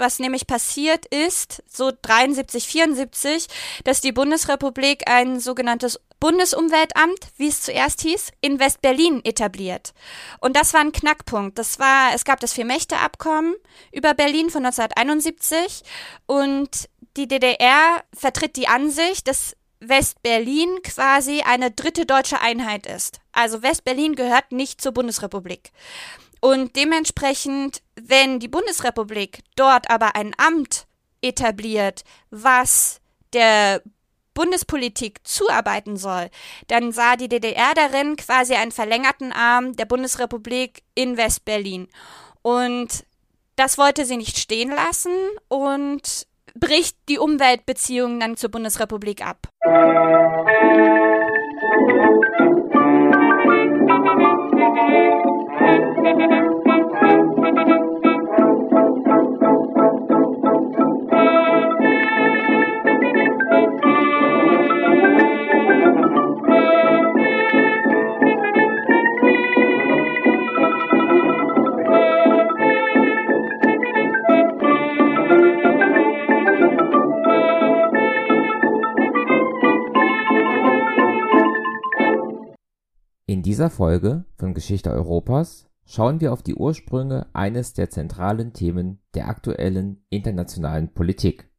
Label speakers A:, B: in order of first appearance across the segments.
A: was nämlich passiert ist, so 73, 74, dass die Bundesrepublik ein sogenanntes Bundesumweltamt, wie es zuerst hieß, in West-Berlin etabliert. Und das war ein Knackpunkt. Das war, es gab das Vier-Mächte-Abkommen über Berlin von 1971 und die DDR vertritt die Ansicht, dass West-Berlin quasi eine dritte deutsche Einheit ist. Also West-Berlin gehört nicht zur Bundesrepublik. Und dementsprechend, wenn die Bundesrepublik dort aber ein Amt etabliert, was der Bundespolitik zuarbeiten soll, dann sah die DDR darin quasi einen verlängerten Arm der Bundesrepublik in West-Berlin. Und das wollte sie nicht stehen lassen und bricht die Umweltbeziehungen dann zur Bundesrepublik ab.
B: In dieser Folge von Geschichte Europas schauen wir auf die Ursprünge eines der zentralen Themen der aktuellen internationalen Politik.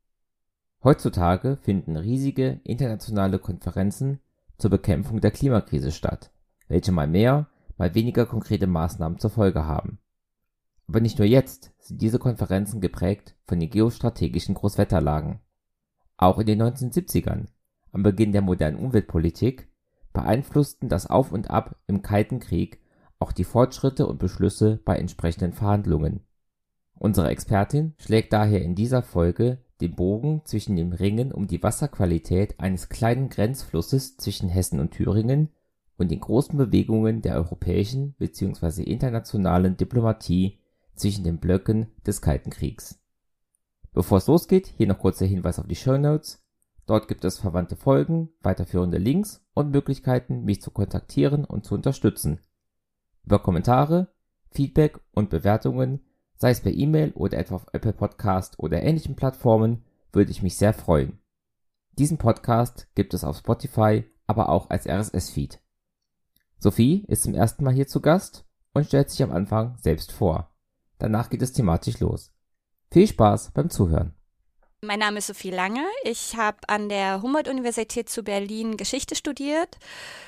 B: Heutzutage finden riesige internationale Konferenzen zur Bekämpfung der Klimakrise statt, welche mal mehr, mal weniger konkrete Maßnahmen zur Folge haben. Aber nicht nur jetzt sind diese Konferenzen geprägt von den geostrategischen Großwetterlagen. Auch in den 1970ern, am Beginn der modernen Umweltpolitik, beeinflussten das Auf und Ab im Kalten Krieg auch die Fortschritte und Beschlüsse bei entsprechenden Verhandlungen. Unsere Expertin schlägt daher in dieser Folge den Bogen zwischen dem Ringen um die Wasserqualität eines kleinen Grenzflusses zwischen Hessen und Thüringen und den großen Bewegungen der europäischen bzw. internationalen Diplomatie zwischen den Blöcken des Kalten Kriegs. Bevor es losgeht, hier noch kurz der Hinweis auf die Show Notes. Dort gibt es verwandte Folgen, weiterführende Links und Möglichkeiten, mich zu kontaktieren und zu unterstützen. Über Kommentare, Feedback und Bewertungen, sei es per E-Mail oder etwa auf Apple Podcast oder ähnlichen Plattformen, würde ich mich sehr freuen. Diesen Podcast gibt es auf Spotify, aber auch als RSS-Feed. Sophie ist zum ersten Mal hier zu Gast und stellt sich am Anfang selbst vor. Danach geht es thematisch los. Viel Spaß beim Zuhören.
A: Mein Name ist Sophie Lange. Ich habe an der Humboldt-Universität zu Berlin Geschichte studiert.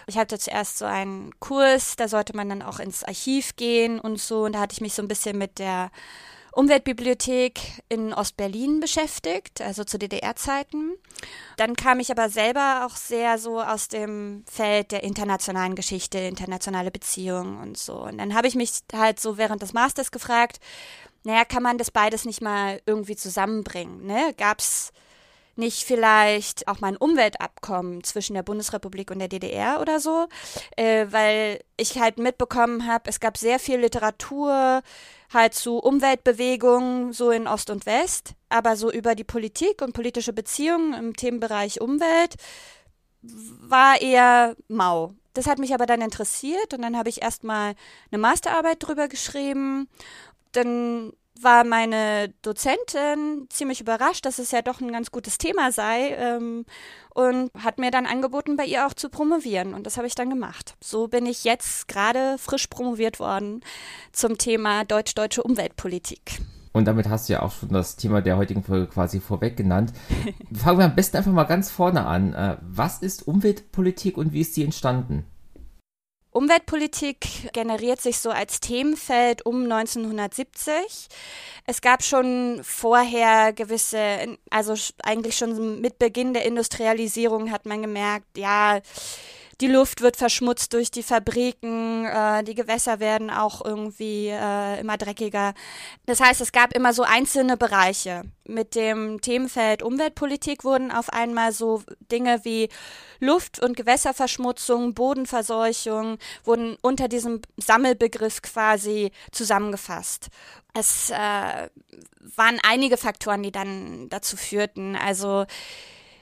A: Ich hatte zuerst so einen Kurs, da sollte man dann auch ins Archiv gehen und so. Und da hatte ich mich so ein bisschen mit der Umweltbibliothek in Ostberlin beschäftigt, also zu DDR-Zeiten. Dann kam ich aber selber auch sehr so aus dem Feld der internationalen Geschichte, internationale Beziehungen und so. Und dann habe ich mich halt so während des Masters gefragt, naja, kann man das beides nicht mal irgendwie zusammenbringen? Ne? Gab es nicht vielleicht auch mal ein Umweltabkommen zwischen der Bundesrepublik und der DDR oder so? Äh, weil ich halt mitbekommen habe, es gab sehr viel Literatur halt zu Umweltbewegungen, so in Ost und West, aber so über die Politik und politische Beziehungen im Themenbereich Umwelt war eher mau. Das hat mich aber dann interessiert und dann habe ich erstmal eine Masterarbeit drüber geschrieben dann war meine Dozentin ziemlich überrascht, dass es ja doch ein ganz gutes Thema sei ähm, und hat mir dann angeboten, bei ihr auch zu promovieren. Und das habe ich dann gemacht. So bin ich jetzt gerade frisch promoviert worden zum Thema deutsch-deutsche Umweltpolitik.
B: Und damit hast du ja auch schon das Thema der heutigen Folge quasi vorweg genannt. Fangen wir am besten einfach mal ganz vorne an. Äh, was ist Umweltpolitik und wie ist sie entstanden?
A: Umweltpolitik generiert sich so als Themenfeld um 1970. Es gab schon vorher gewisse, also eigentlich schon mit Beginn der Industrialisierung hat man gemerkt, ja, die Luft wird verschmutzt durch die Fabriken, äh, die Gewässer werden auch irgendwie äh, immer dreckiger. Das heißt, es gab immer so einzelne Bereiche. Mit dem Themenfeld Umweltpolitik wurden auf einmal so Dinge wie Luft- und Gewässerverschmutzung, Bodenverseuchung wurden unter diesem Sammelbegriff quasi zusammengefasst. Es äh, waren einige Faktoren, die dann dazu führten. Also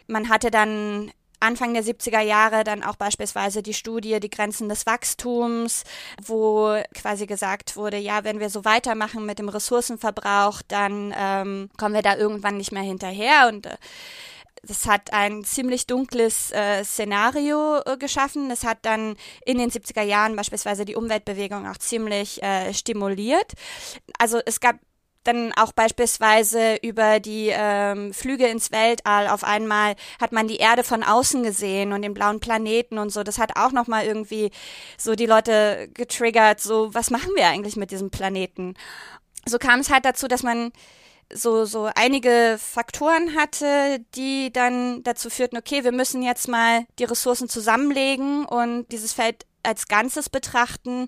A: man hatte dann Anfang der 70er Jahre dann auch beispielsweise die Studie Die Grenzen des Wachstums, wo quasi gesagt wurde, ja, wenn wir so weitermachen mit dem Ressourcenverbrauch, dann ähm, kommen wir da irgendwann nicht mehr hinterher und äh, das hat ein ziemlich dunkles äh, Szenario äh, geschaffen. Das hat dann in den 70er Jahren beispielsweise die Umweltbewegung auch ziemlich äh, stimuliert. Also es gab dann auch beispielsweise über die ähm, Flüge ins Weltall auf einmal hat man die Erde von außen gesehen und den blauen Planeten und so. Das hat auch noch mal irgendwie so die Leute getriggert. So was machen wir eigentlich mit diesem Planeten? So kam es halt dazu, dass man so, so einige Faktoren hatte, die dann dazu führten, okay, wir müssen jetzt mal die Ressourcen zusammenlegen und dieses Feld als Ganzes betrachten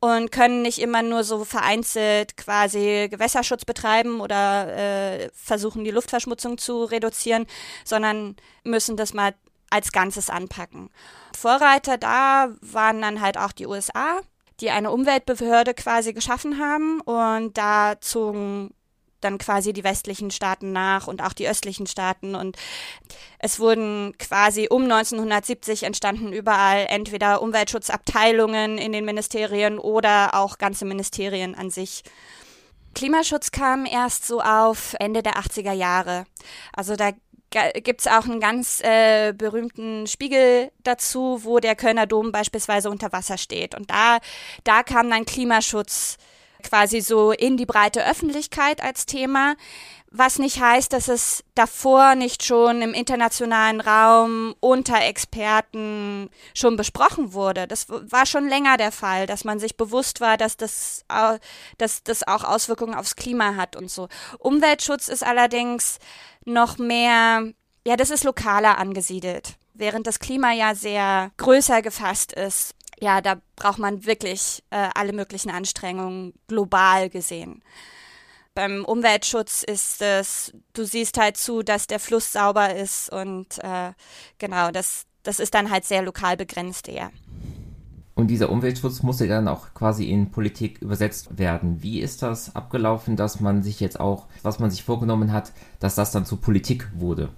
A: und können nicht immer nur so vereinzelt quasi Gewässerschutz betreiben oder äh, versuchen, die Luftverschmutzung zu reduzieren, sondern müssen das mal als Ganzes anpacken. Vorreiter da waren dann halt auch die USA, die eine Umweltbehörde quasi geschaffen haben und da zogen dann quasi die westlichen Staaten nach und auch die östlichen Staaten. Und es wurden quasi um 1970 entstanden überall entweder Umweltschutzabteilungen in den Ministerien oder auch ganze Ministerien an sich. Klimaschutz kam erst so auf Ende der 80er Jahre. Also da gibt's auch einen ganz äh, berühmten Spiegel dazu, wo der Kölner Dom beispielsweise unter Wasser steht. Und da, da kam dann Klimaschutz quasi so in die breite Öffentlichkeit als Thema, was nicht heißt, dass es davor nicht schon im internationalen Raum unter Experten schon besprochen wurde. Das war schon länger der Fall, dass man sich bewusst war, dass das, dass das auch Auswirkungen aufs Klima hat und so. Umweltschutz ist allerdings noch mehr, ja, das ist lokaler angesiedelt während das Klima ja sehr größer gefasst ist ja, da braucht man wirklich äh, alle möglichen Anstrengungen global gesehen. Beim Umweltschutz ist es, du siehst halt zu, dass der Fluss sauber ist und äh, genau, das, das ist dann halt sehr lokal begrenzt eher.
B: Und dieser Umweltschutz musste dann auch quasi in Politik übersetzt werden. Wie ist das abgelaufen, dass man sich jetzt auch, was man sich vorgenommen hat, dass das dann zur Politik wurde?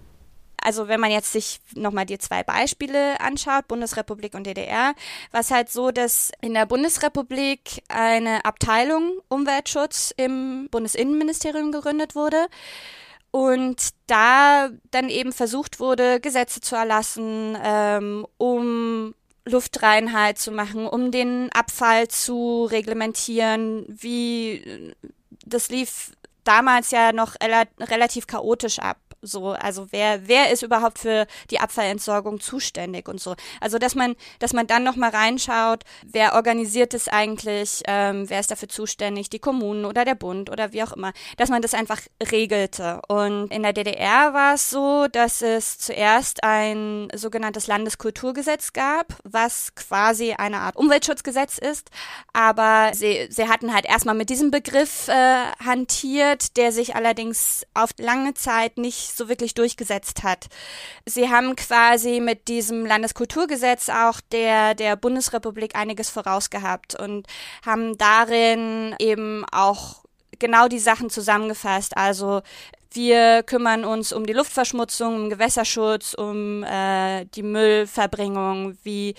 A: Also wenn man jetzt sich nochmal die zwei Beispiele anschaut, Bundesrepublik und DDR, war es halt so, dass in der Bundesrepublik eine Abteilung Umweltschutz im Bundesinnenministerium gegründet wurde und da dann eben versucht wurde, Gesetze zu erlassen, ähm, um Luftreinheit zu machen, um den Abfall zu reglementieren, wie das lief damals ja noch relativ chaotisch ab. So, also wer, wer ist überhaupt für die Abfallentsorgung zuständig und so. Also dass man, dass man dann nochmal reinschaut, wer organisiert es eigentlich, ähm, wer ist dafür zuständig, die Kommunen oder der Bund oder wie auch immer, dass man das einfach regelte. Und in der DDR war es so, dass es zuerst ein sogenanntes Landeskulturgesetz gab, was quasi eine Art Umweltschutzgesetz ist, aber sie, sie hatten halt erstmal mit diesem Begriff äh, hantiert, der sich allerdings auf lange Zeit nicht so wirklich durchgesetzt hat. Sie haben quasi mit diesem Landeskulturgesetz auch der, der Bundesrepublik einiges vorausgehabt und haben darin eben auch genau die Sachen zusammengefasst. Also wir kümmern uns um die Luftverschmutzung, um Gewässerschutz, um äh, die Müllverbringung, wie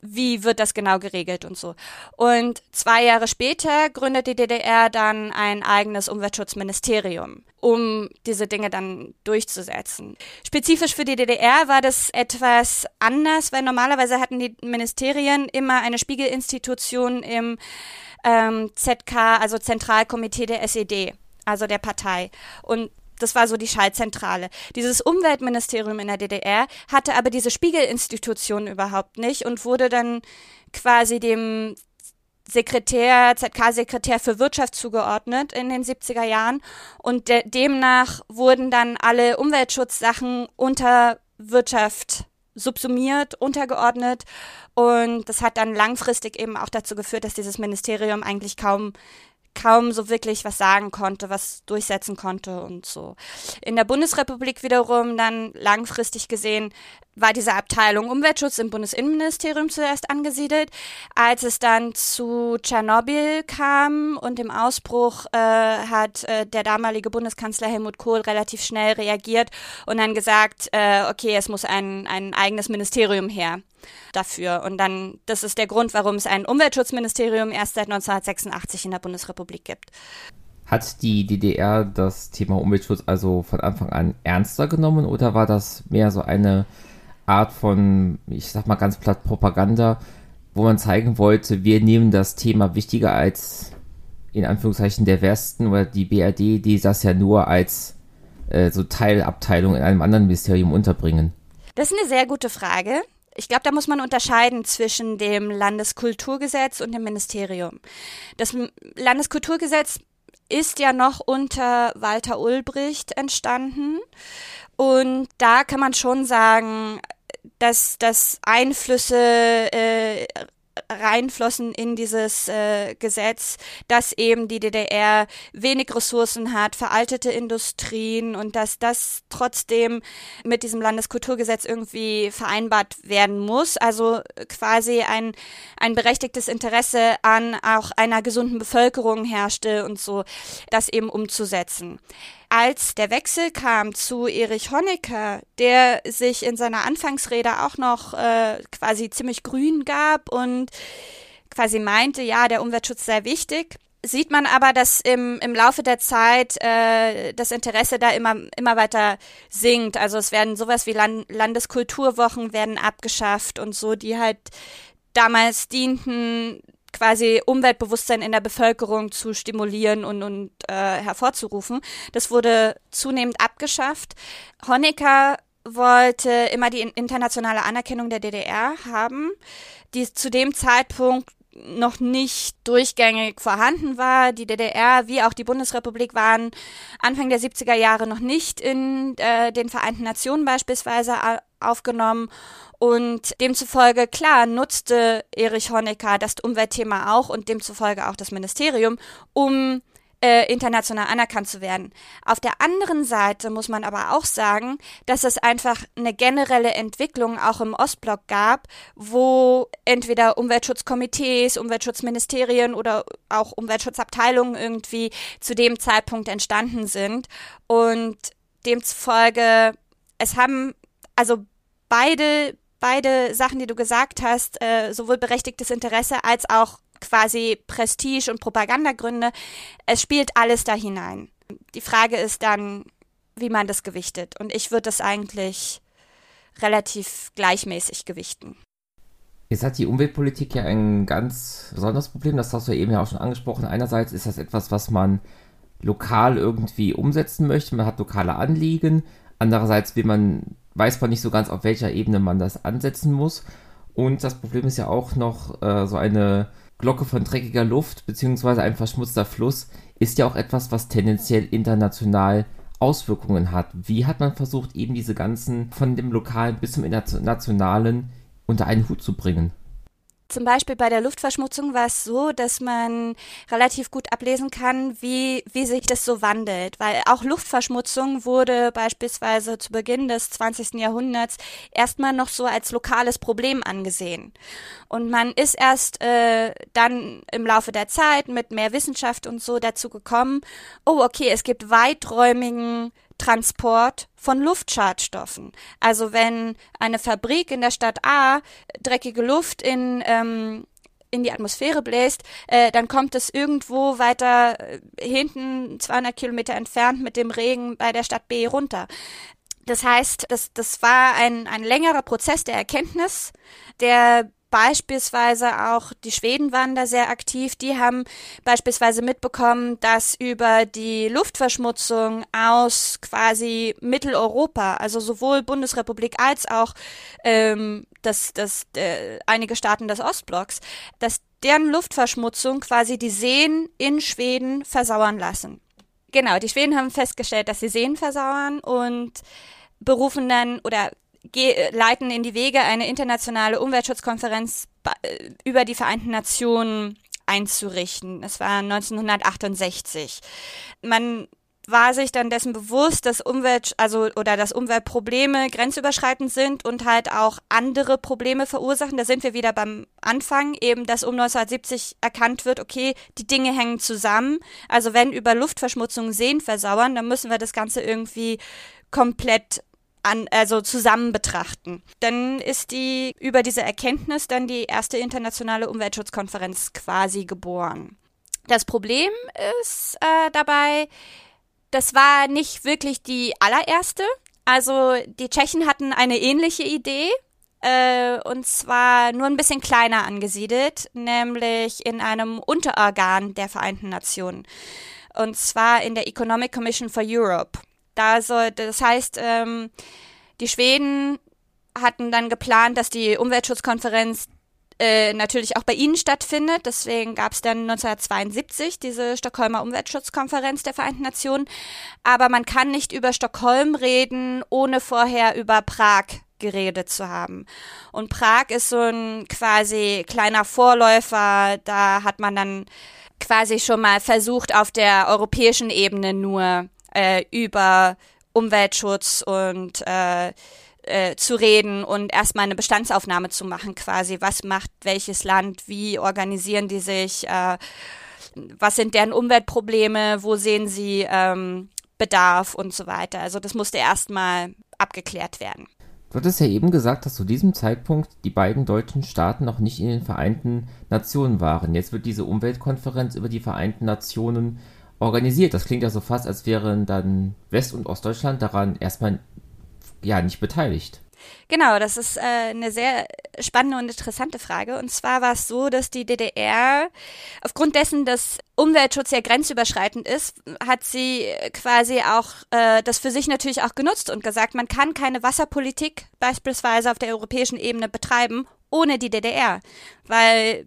A: wie wird das genau geregelt und so. Und zwei Jahre später gründet die DDR dann ein eigenes Umweltschutzministerium, um diese Dinge dann durchzusetzen. Spezifisch für die DDR war das etwas anders, weil normalerweise hatten die Ministerien immer eine Spiegelinstitution im ähm, ZK, also Zentralkomitee der SED, also der Partei. Und das war so die Schaltzentrale. Dieses Umweltministerium in der DDR hatte aber diese Spiegelinstitution überhaupt nicht und wurde dann quasi dem Sekretär, ZK-Sekretär für Wirtschaft zugeordnet in den 70er Jahren und de demnach wurden dann alle Umweltschutzsachen unter Wirtschaft subsumiert, untergeordnet und das hat dann langfristig eben auch dazu geführt, dass dieses Ministerium eigentlich kaum kaum so wirklich was sagen konnte, was durchsetzen konnte und so. In der Bundesrepublik wiederum dann langfristig gesehen war diese Abteilung Umweltschutz im Bundesinnenministerium zuerst angesiedelt. Als es dann zu Tschernobyl kam und dem Ausbruch, äh, hat äh, der damalige Bundeskanzler Helmut Kohl relativ schnell reagiert und dann gesagt, äh, okay, es muss ein, ein eigenes Ministerium her dafür. Und dann, das ist der Grund, warum es ein Umweltschutzministerium erst seit 1986 in der Bundesrepublik gibt.
B: Hat die DDR das Thema Umweltschutz also von Anfang an ernster genommen oder war das mehr so eine Art von, ich sag mal ganz platt, Propaganda, wo man zeigen wollte, wir nehmen das Thema wichtiger als in Anführungszeichen der Westen oder die BRD, die das ja nur als äh, so Teilabteilung in einem anderen Ministerium unterbringen?
A: Das ist eine sehr gute Frage. Ich glaube, da muss man unterscheiden zwischen dem Landeskulturgesetz und dem Ministerium. Das Landeskulturgesetz ist ja noch unter Walter Ulbricht entstanden. Und da kann man schon sagen, dass, dass Einflüsse äh, reinflossen in dieses äh, Gesetz, dass eben die DDR wenig Ressourcen hat, veraltete Industrien und dass das trotzdem mit diesem Landeskulturgesetz irgendwie vereinbart werden muss. Also quasi ein, ein berechtigtes Interesse an auch einer gesunden Bevölkerung herrschte und so, das eben umzusetzen als der Wechsel kam zu Erich Honecker, der sich in seiner Anfangsrede auch noch äh, quasi ziemlich grün gab und quasi meinte, ja, der Umweltschutz sei wichtig, sieht man aber, dass im, im Laufe der Zeit äh, das Interesse da immer, immer weiter sinkt. Also es werden sowas wie Land Landeskulturwochen werden abgeschafft und so, die halt damals dienten, quasi Umweltbewusstsein in der Bevölkerung zu stimulieren und, und äh, hervorzurufen. Das wurde zunehmend abgeschafft. Honecker wollte immer die internationale Anerkennung der DDR haben, die zu dem Zeitpunkt noch nicht durchgängig vorhanden war. Die DDR wie auch die Bundesrepublik waren Anfang der 70er Jahre noch nicht in äh, den Vereinten Nationen beispielsweise aufgenommen und demzufolge, klar, nutzte Erich Honecker das Umweltthema auch und demzufolge auch das Ministerium, um äh, international anerkannt zu werden. Auf der anderen Seite muss man aber auch sagen, dass es einfach eine generelle Entwicklung auch im Ostblock gab, wo entweder Umweltschutzkomitees, Umweltschutzministerien oder auch Umweltschutzabteilungen irgendwie zu dem Zeitpunkt entstanden sind und demzufolge es haben also beide beide Sachen, die du gesagt hast, äh, sowohl berechtigtes Interesse als auch quasi Prestige und Propagandagründe, es spielt alles da hinein. Die Frage ist dann, wie man das gewichtet. Und ich würde das eigentlich relativ gleichmäßig gewichten.
B: Jetzt hat die Umweltpolitik ja ein ganz besonderes Problem, das hast du eben ja auch schon angesprochen. Einerseits ist das etwas, was man lokal irgendwie umsetzen möchte, man hat lokale Anliegen. Andererseits will man weiß man nicht so ganz, auf welcher Ebene man das ansetzen muss. Und das Problem ist ja auch noch, äh, so eine Glocke von dreckiger Luft beziehungsweise ein verschmutzter Fluss ist ja auch etwas, was tendenziell international Auswirkungen hat. Wie hat man versucht, eben diese ganzen von dem Lokalen bis zum Internationalen unter einen Hut zu bringen?
A: Zum Beispiel bei der Luftverschmutzung war es so, dass man relativ gut ablesen kann, wie, wie sich das so wandelt. Weil auch Luftverschmutzung wurde beispielsweise zu Beginn des 20. Jahrhunderts erstmal noch so als lokales Problem angesehen. Und man ist erst äh, dann im Laufe der Zeit mit mehr Wissenschaft und so dazu gekommen, oh okay, es gibt weiträumigen Transport von Luftschadstoffen. Also wenn eine Fabrik in der Stadt A dreckige Luft in ähm, in die Atmosphäre bläst, äh, dann kommt es irgendwo weiter äh, hinten 200 Kilometer entfernt mit dem Regen bei der Stadt B runter. Das heißt, das, das war ein, ein längerer Prozess der Erkenntnis, der beispielsweise auch die Schweden waren da sehr aktiv. Die haben beispielsweise mitbekommen, dass über die Luftverschmutzung aus quasi Mitteleuropa, also sowohl Bundesrepublik als auch ähm, das, das, äh, einige Staaten des Ostblocks, dass deren Luftverschmutzung quasi die Seen in Schweden versauern lassen. Genau, die Schweden haben festgestellt, dass sie Seen versauern und berufen dann oder leiten in die Wege eine internationale Umweltschutzkonferenz äh, über die Vereinten Nationen einzurichten. Es war 1968. Man war sich dann dessen bewusst, dass Umwelt, also oder dass Umweltprobleme grenzüberschreitend sind und halt auch andere Probleme verursachen. Da sind wir wieder beim Anfang, eben, dass um 1970 erkannt wird, okay, die Dinge hängen zusammen. Also wenn über Luftverschmutzung Seen versauern, dann müssen wir das Ganze irgendwie komplett an, also zusammen betrachten. Dann ist die über diese Erkenntnis dann die erste internationale Umweltschutzkonferenz quasi geboren. Das Problem ist äh, dabei, das war nicht wirklich die allererste. Also die Tschechen hatten eine ähnliche Idee, äh, und zwar nur ein bisschen kleiner angesiedelt, nämlich in einem Unterorgan der Vereinten Nationen. Und zwar in der Economic Commission for Europe. Da soll, das heißt, ähm, die Schweden hatten dann geplant, dass die Umweltschutzkonferenz äh, natürlich auch bei Ihnen stattfindet. Deswegen gab es dann 1972 diese Stockholmer Umweltschutzkonferenz der Vereinten Nationen. Aber man kann nicht über Stockholm reden, ohne vorher über Prag geredet zu haben. Und Prag ist so ein quasi kleiner Vorläufer. Da hat man dann quasi schon mal versucht, auf der europäischen Ebene nur äh, über Umweltschutz und äh, äh, zu reden und erstmal eine Bestandsaufnahme zu machen, quasi. Was macht welches Land? Wie organisieren die sich? Äh, was sind deren Umweltprobleme? Wo sehen sie ähm, Bedarf und so weiter? Also das musste erstmal abgeklärt werden.
B: Du hattest ja eben gesagt, dass zu diesem Zeitpunkt die beiden deutschen Staaten noch nicht in den Vereinten Nationen waren. Jetzt wird diese Umweltkonferenz über die Vereinten Nationen organisiert. Das klingt ja so fast, als wären dann West- und Ostdeutschland daran erstmal ja nicht beteiligt.
A: Genau, das ist äh, eine sehr spannende und interessante Frage. Und zwar war es so, dass die DDR aufgrund dessen, dass Umweltschutz ja grenzüberschreitend ist, hat sie quasi auch äh, das für sich natürlich auch genutzt und gesagt, man kann keine Wasserpolitik beispielsweise auf der europäischen Ebene betreiben ohne die DDR, weil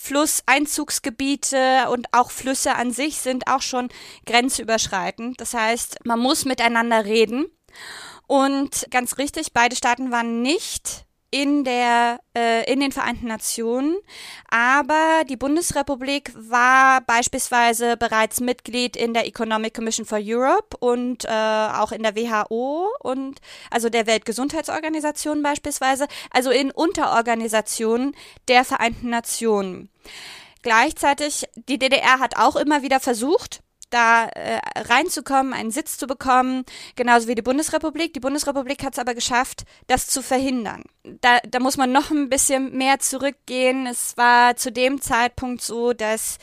A: Flusseinzugsgebiete und auch Flüsse an sich sind auch schon grenzüberschreitend. Das heißt, man muss miteinander reden. Und ganz richtig, beide Staaten waren nicht in der äh, in den Vereinten Nationen, aber die Bundesrepublik war beispielsweise bereits Mitglied in der Economic Commission for Europe und äh, auch in der WHO und also der Weltgesundheitsorganisation beispielsweise, also in Unterorganisationen der Vereinten Nationen. Gleichzeitig die DDR hat auch immer wieder versucht, da äh, reinzukommen, einen Sitz zu bekommen, genauso wie die Bundesrepublik. Die Bundesrepublik hat es aber geschafft, das zu verhindern. Da, da muss man noch ein bisschen mehr zurückgehen. Es war zu dem Zeitpunkt so, dass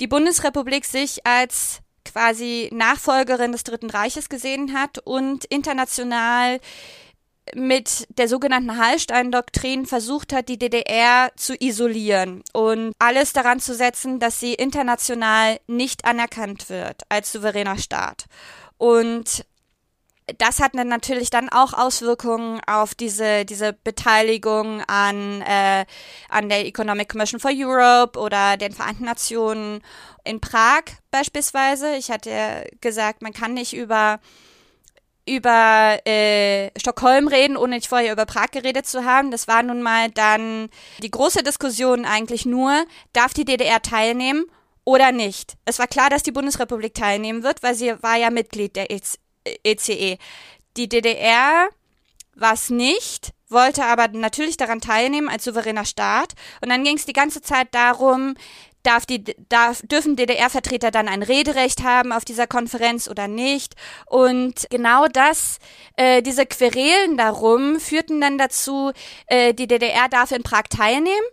A: die Bundesrepublik sich als quasi Nachfolgerin des Dritten Reiches gesehen hat und international mit der sogenannten Hallstein-Doktrin versucht hat, die DDR zu isolieren und alles daran zu setzen, dass sie international nicht anerkannt wird als souveräner Staat. Und das hat natürlich dann auch Auswirkungen auf diese, diese Beteiligung an, äh, an der Economic Commission for Europe oder den Vereinten Nationen in Prag beispielsweise. Ich hatte gesagt, man kann nicht über über äh, Stockholm reden, ohne nicht vorher über Prag geredet zu haben. Das war nun mal dann die große Diskussion eigentlich nur, darf die DDR teilnehmen oder nicht. Es war klar, dass die Bundesrepublik teilnehmen wird, weil sie war ja Mitglied der ECE. E. Die DDR war es nicht, wollte aber natürlich daran teilnehmen als souveräner Staat. Und dann ging es die ganze Zeit darum, darf die, darf, dürfen DDR-Vertreter dann ein Rederecht haben auf dieser Konferenz oder nicht? Und genau das, äh, diese Querelen darum führten dann dazu, äh, die DDR darf in Prag teilnehmen,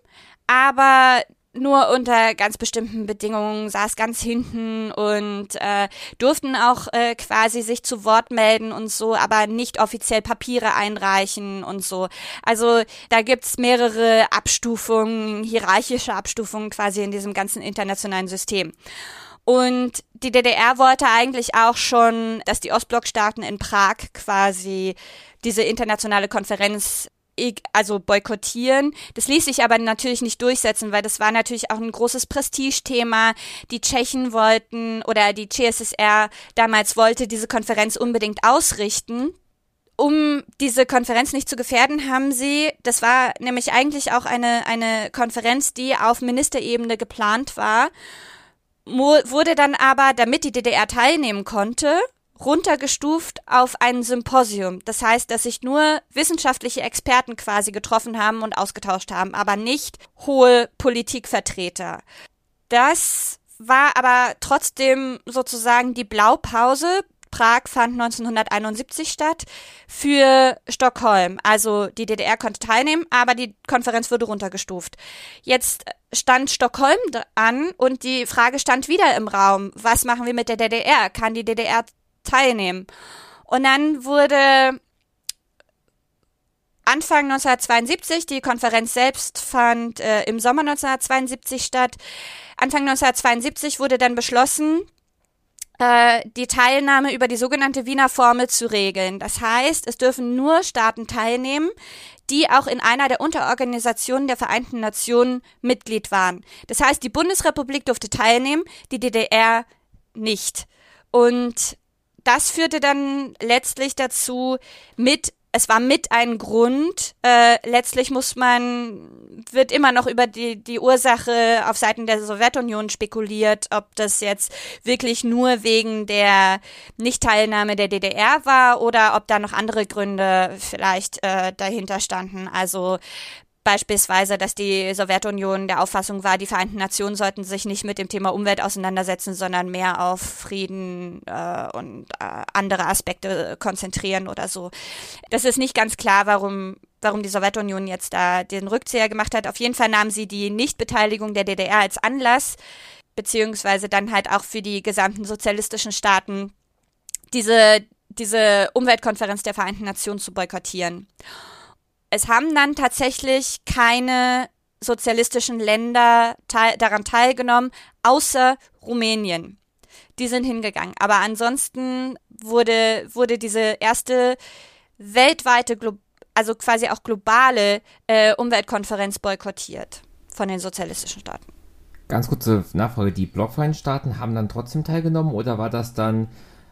A: aber nur unter ganz bestimmten Bedingungen, saß ganz hinten und äh, durften auch äh, quasi sich zu Wort melden und so, aber nicht offiziell Papiere einreichen und so. Also da gibt's mehrere Abstufungen, hierarchische Abstufungen quasi in diesem ganzen internationalen System. Und die DDR wollte eigentlich auch schon, dass die Ostblockstaaten in Prag quasi diese internationale Konferenz also boykottieren. Das ließ sich aber natürlich nicht durchsetzen, weil das war natürlich auch ein großes Prestigethema. Die Tschechen wollten oder die CSSR damals wollte diese Konferenz unbedingt ausrichten um diese Konferenz nicht zu gefährden, haben sie, das war nämlich eigentlich auch eine, eine Konferenz, die auf Ministerebene geplant war, wurde dann aber, damit die DDR teilnehmen konnte, runtergestuft auf ein Symposium. Das heißt, dass sich nur wissenschaftliche Experten quasi getroffen haben und ausgetauscht haben, aber nicht hohe Politikvertreter. Das war aber trotzdem sozusagen die Blaupause. Prag fand 1971 statt für Stockholm. Also die DDR konnte teilnehmen, aber die Konferenz wurde runtergestuft. Jetzt stand Stockholm an und die Frage stand wieder im Raum. Was machen wir mit der DDR? Kann die DDR teilnehmen. Und dann wurde Anfang 1972, die Konferenz selbst fand äh, im Sommer 1972 statt. Anfang 1972 wurde dann beschlossen, äh, die Teilnahme über die sogenannte Wiener Formel zu regeln. Das heißt, es dürfen nur Staaten teilnehmen, die auch in einer der Unterorganisationen der Vereinten Nationen Mitglied waren. Das heißt, die Bundesrepublik durfte teilnehmen, die DDR nicht. Und das führte dann letztlich dazu, mit es war mit ein Grund. Äh, letztlich muss man, wird immer noch über die, die Ursache auf Seiten der Sowjetunion spekuliert, ob das jetzt wirklich nur wegen der Nichtteilnahme der DDR war oder ob da noch andere Gründe vielleicht äh, dahinter standen. Also Beispielsweise, dass die Sowjetunion der Auffassung war, die Vereinten Nationen sollten sich nicht mit dem Thema Umwelt auseinandersetzen, sondern mehr auf Frieden äh, und äh, andere Aspekte konzentrieren oder so. Das ist nicht ganz klar, warum warum die Sowjetunion jetzt da den Rückzieher gemacht hat. Auf jeden Fall nahm sie die Nichtbeteiligung der DDR als Anlass, beziehungsweise dann halt auch für die gesamten sozialistischen Staaten diese, diese Umweltkonferenz der Vereinten Nationen zu boykottieren es haben dann tatsächlich keine sozialistischen Länder teil daran teilgenommen, außer Rumänien. Die sind hingegangen. Aber ansonsten wurde, wurde diese erste weltweite, also quasi auch globale äh, Umweltkonferenz boykottiert von den sozialistischen Staaten.
B: Ganz kurze Nachfrage, die blockfreien Staaten haben dann trotzdem teilgenommen oder war das dann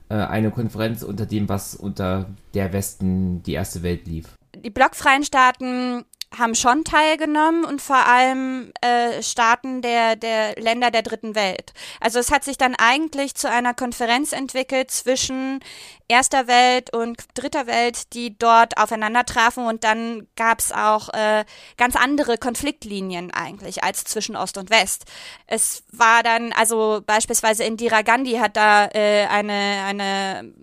B: äh, eine Konferenz unter dem, was unter der Westen die erste Welt lief?
A: Die blockfreien Staaten haben schon teilgenommen und vor allem äh, Staaten der, der Länder der dritten Welt. Also es hat sich dann eigentlich zu einer Konferenz entwickelt zwischen erster Welt und dritter Welt, die dort aufeinander trafen und dann gab es auch äh, ganz andere Konfliktlinien eigentlich als zwischen Ost und West. Es war dann, also beispielsweise Indira Gandhi hat da äh, eine, eine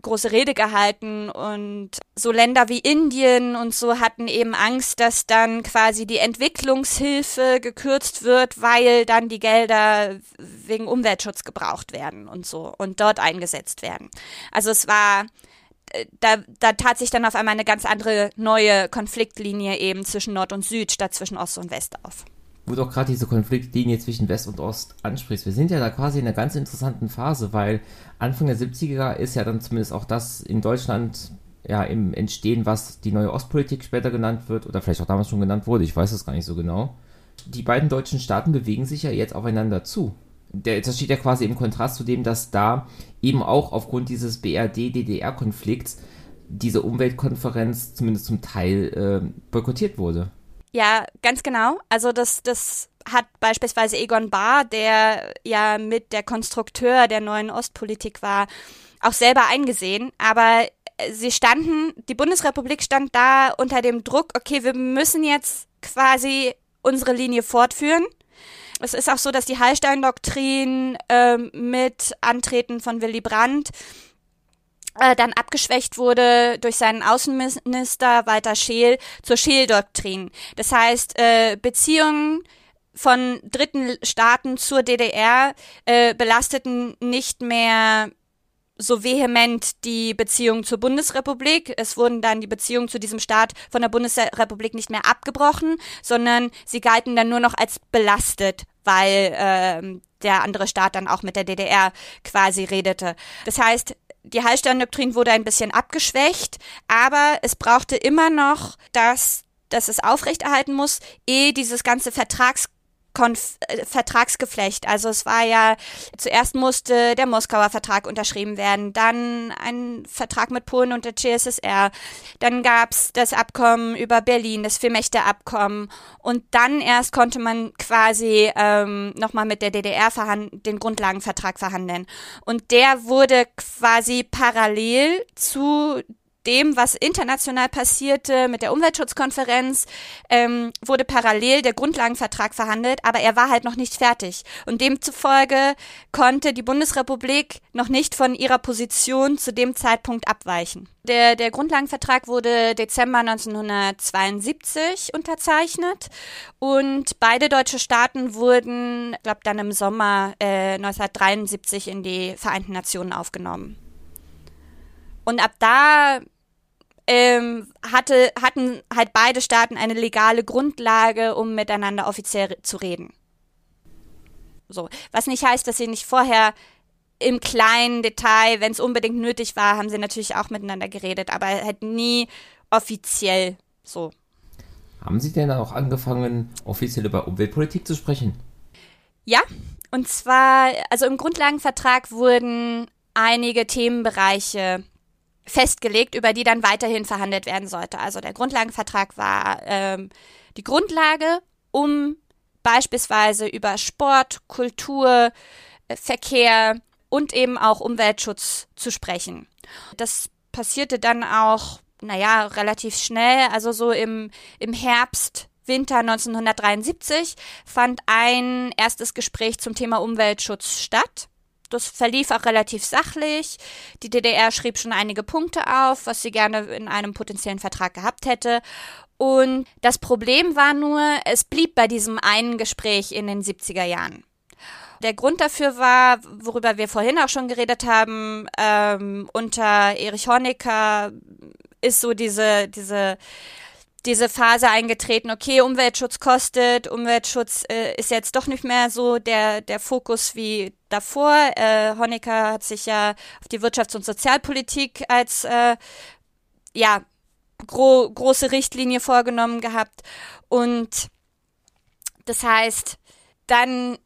A: große Rede gehalten und so Länder wie Indien und so hatten eben Angst, dass dann quasi die Entwicklungshilfe gekürzt wird, weil dann die Gelder wegen Umweltschutz gebraucht werden und so und dort eingesetzt werden. Also es war äh, da, da tat sich dann auf einmal eine ganz andere neue Konfliktlinie eben zwischen Nord und Süd statt zwischen Ost und West auf
B: wo du auch gerade diese Konfliktlinie zwischen West und Ost ansprichst. Wir sind ja da quasi in einer ganz interessanten Phase, weil Anfang der 70er ist ja dann zumindest auch das in Deutschland ja im Entstehen, was die neue Ostpolitik später genannt wird oder vielleicht auch damals schon genannt wurde. Ich weiß es gar nicht so genau. Die beiden deutschen Staaten bewegen sich ja jetzt aufeinander zu. Der, das steht ja quasi im Kontrast zu dem, dass da eben auch aufgrund dieses BRD-DDR-Konflikts diese Umweltkonferenz zumindest zum Teil äh, boykottiert wurde.
A: Ja, ganz genau. Also das, das hat beispielsweise Egon Bahr, der ja mit der Konstrukteur der neuen Ostpolitik war, auch selber eingesehen. Aber sie standen, die Bundesrepublik stand da unter dem Druck, okay, wir müssen jetzt quasi unsere Linie fortführen. Es ist auch so, dass die Hallstein-Doktrin äh, mit Antreten von Willy Brandt äh, dann abgeschwächt wurde durch seinen Außenminister Walter Scheel zur Scheel-Doktrin. Das heißt, äh, Beziehungen von dritten Staaten zur DDR äh, belasteten nicht mehr so vehement die Beziehung zur Bundesrepublik. Es wurden dann die Beziehungen zu diesem Staat von der Bundesrepublik nicht mehr abgebrochen, sondern sie galten dann nur noch als belastet, weil äh, der andere Staat dann auch mit der DDR quasi redete. Das heißt, die Hallstein-Doktrin wurde ein bisschen abgeschwächt, aber es brauchte immer noch das, dass es aufrechterhalten muss, ehe dieses ganze Vertrags Konf äh, Vertragsgeflecht. Also es war ja, zuerst musste der Moskauer Vertrag unterschrieben werden, dann ein Vertrag mit Polen und der CSSR, dann gab's das Abkommen über Berlin, das Vier-Mächte-Abkommen und dann erst konnte man quasi ähm, nochmal mit der DDR den Grundlagenvertrag verhandeln. Und der wurde quasi parallel zu dem, was international passierte mit der Umweltschutzkonferenz, ähm, wurde parallel der Grundlagenvertrag verhandelt, aber er war halt noch nicht fertig. Und demzufolge konnte die Bundesrepublik noch nicht von ihrer Position zu dem Zeitpunkt abweichen. Der, der Grundlagenvertrag wurde Dezember 1972 unterzeichnet und beide deutsche Staaten wurden, ich glaube, dann im Sommer äh, 1973 in die Vereinten Nationen aufgenommen. Und ab da ähm, hatte, hatten halt beide Staaten eine legale Grundlage, um miteinander offiziell zu reden. So. Was nicht heißt, dass sie nicht vorher im kleinen Detail, wenn es unbedingt nötig war, haben sie natürlich auch miteinander geredet, aber halt nie offiziell so.
B: Haben Sie denn auch angefangen, offiziell über Umweltpolitik zu sprechen?
A: Ja, und zwar, also im Grundlagenvertrag wurden einige Themenbereiche festgelegt, über die dann weiterhin verhandelt werden sollte. Also der Grundlagenvertrag war ähm, die Grundlage, um beispielsweise über Sport, Kultur, äh, Verkehr und eben auch Umweltschutz zu sprechen. Das passierte dann auch, naja, relativ schnell, also so im, im Herbst Winter 1973 fand ein erstes Gespräch zum Thema Umweltschutz statt. Das verlief auch relativ sachlich. Die DDR schrieb schon einige Punkte auf, was sie gerne in einem potenziellen Vertrag gehabt hätte. Und das Problem war nur, es blieb bei diesem einen Gespräch in den 70er Jahren. Der Grund dafür war, worüber wir vorhin auch schon geredet haben, ähm, unter Erich Honecker ist so diese, diese diese Phase eingetreten, okay, Umweltschutz kostet, Umweltschutz äh, ist jetzt doch nicht mehr so der, der Fokus wie davor. Äh, Honecker hat sich ja auf die Wirtschafts- und Sozialpolitik als äh, ja, gro große Richtlinie vorgenommen gehabt. Und das heißt, dann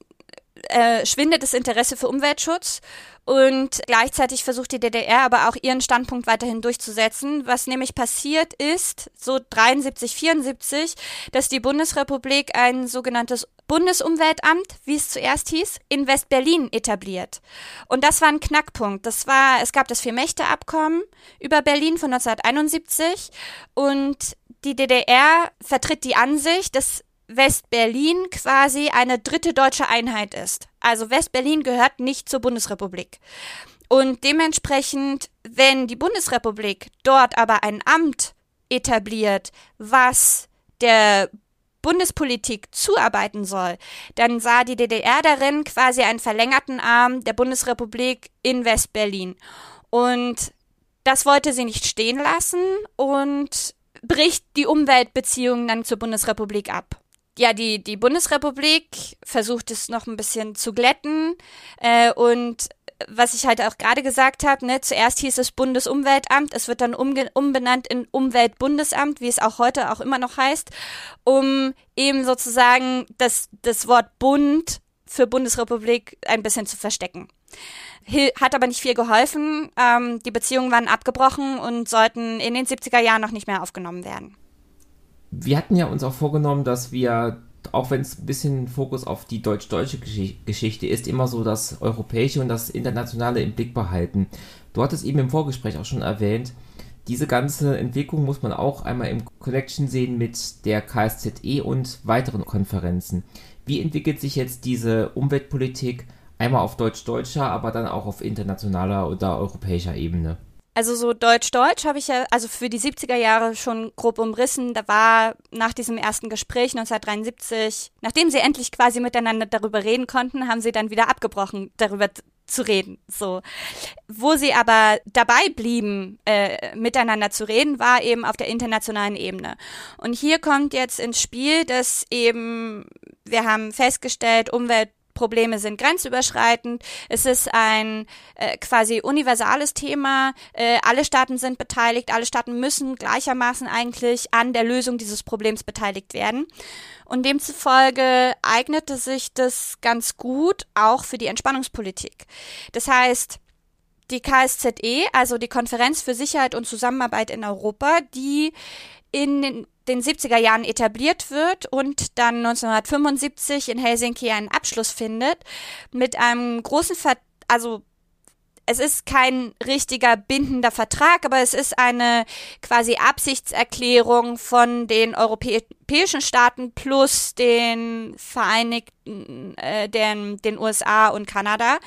A: äh, schwindet das Interesse für Umweltschutz und gleichzeitig versucht die DDR aber auch ihren Standpunkt weiterhin durchzusetzen. Was nämlich passiert ist, so 73, 74, dass die Bundesrepublik ein sogenanntes Bundesumweltamt, wie es zuerst hieß, in West-Berlin etabliert. Und das war ein Knackpunkt. Das war, es gab das Vier-Mächte-Abkommen über Berlin von 1971 und die DDR vertritt die Ansicht, dass West-Berlin quasi eine dritte deutsche Einheit ist. Also West-Berlin gehört nicht zur Bundesrepublik. Und dementsprechend, wenn die Bundesrepublik dort aber ein Amt etabliert, was der Bundespolitik zuarbeiten soll, dann sah die DDR darin quasi einen verlängerten Arm der Bundesrepublik in West-Berlin. Und das wollte sie nicht stehen lassen und bricht die Umweltbeziehungen dann zur Bundesrepublik ab ja, die, die Bundesrepublik versucht es noch ein bisschen zu glätten. Äh, und was ich halt auch gerade gesagt habe, ne, zuerst hieß es Bundesumweltamt, es wird dann umbenannt in Umweltbundesamt, wie es auch heute auch immer noch heißt, um eben sozusagen das, das Wort Bund für Bundesrepublik ein bisschen zu verstecken. Hat aber nicht viel geholfen. Ähm, die Beziehungen waren abgebrochen und sollten in den 70er Jahren noch nicht mehr aufgenommen werden
B: wir hatten ja uns auch vorgenommen, dass wir, auch wenn es ein bisschen Fokus auf die deutsch-deutsche Geschichte ist, immer so das Europäische und das Internationale im Blick behalten. Du hattest eben im Vorgespräch auch schon erwähnt, diese ganze Entwicklung muss man auch einmal im Connection sehen mit der KSZE und weiteren Konferenzen. Wie entwickelt sich jetzt diese Umweltpolitik einmal auf deutsch-deutscher, aber dann auch auf internationaler oder europäischer Ebene?
A: Also so Deutsch-Deutsch habe ich ja, also für die 70er Jahre schon grob umrissen. Da war nach diesem ersten Gespräch 1973, nachdem sie endlich quasi miteinander darüber reden konnten, haben sie dann wieder abgebrochen, darüber zu reden. So, wo sie aber dabei blieben, äh, miteinander zu reden, war eben auf der internationalen Ebene. Und hier kommt jetzt ins Spiel, dass eben wir haben festgestellt, Umwelt Probleme sind grenzüberschreitend. Es ist ein äh, quasi universales Thema. Äh, alle Staaten sind beteiligt. Alle Staaten müssen gleichermaßen eigentlich an der Lösung dieses Problems beteiligt werden. Und demzufolge eignete sich das ganz gut auch für die Entspannungspolitik. Das heißt, die KSZE, also die Konferenz für Sicherheit und Zusammenarbeit in Europa, die in den, den 70er Jahren etabliert wird und dann 1975 in Helsinki einen Abschluss findet mit einem großen, Ver also es ist kein richtiger bindender Vertrag, aber es ist eine quasi Absichtserklärung von den europäischen Staaten plus den Vereinigten, äh, den, den USA und Kanada,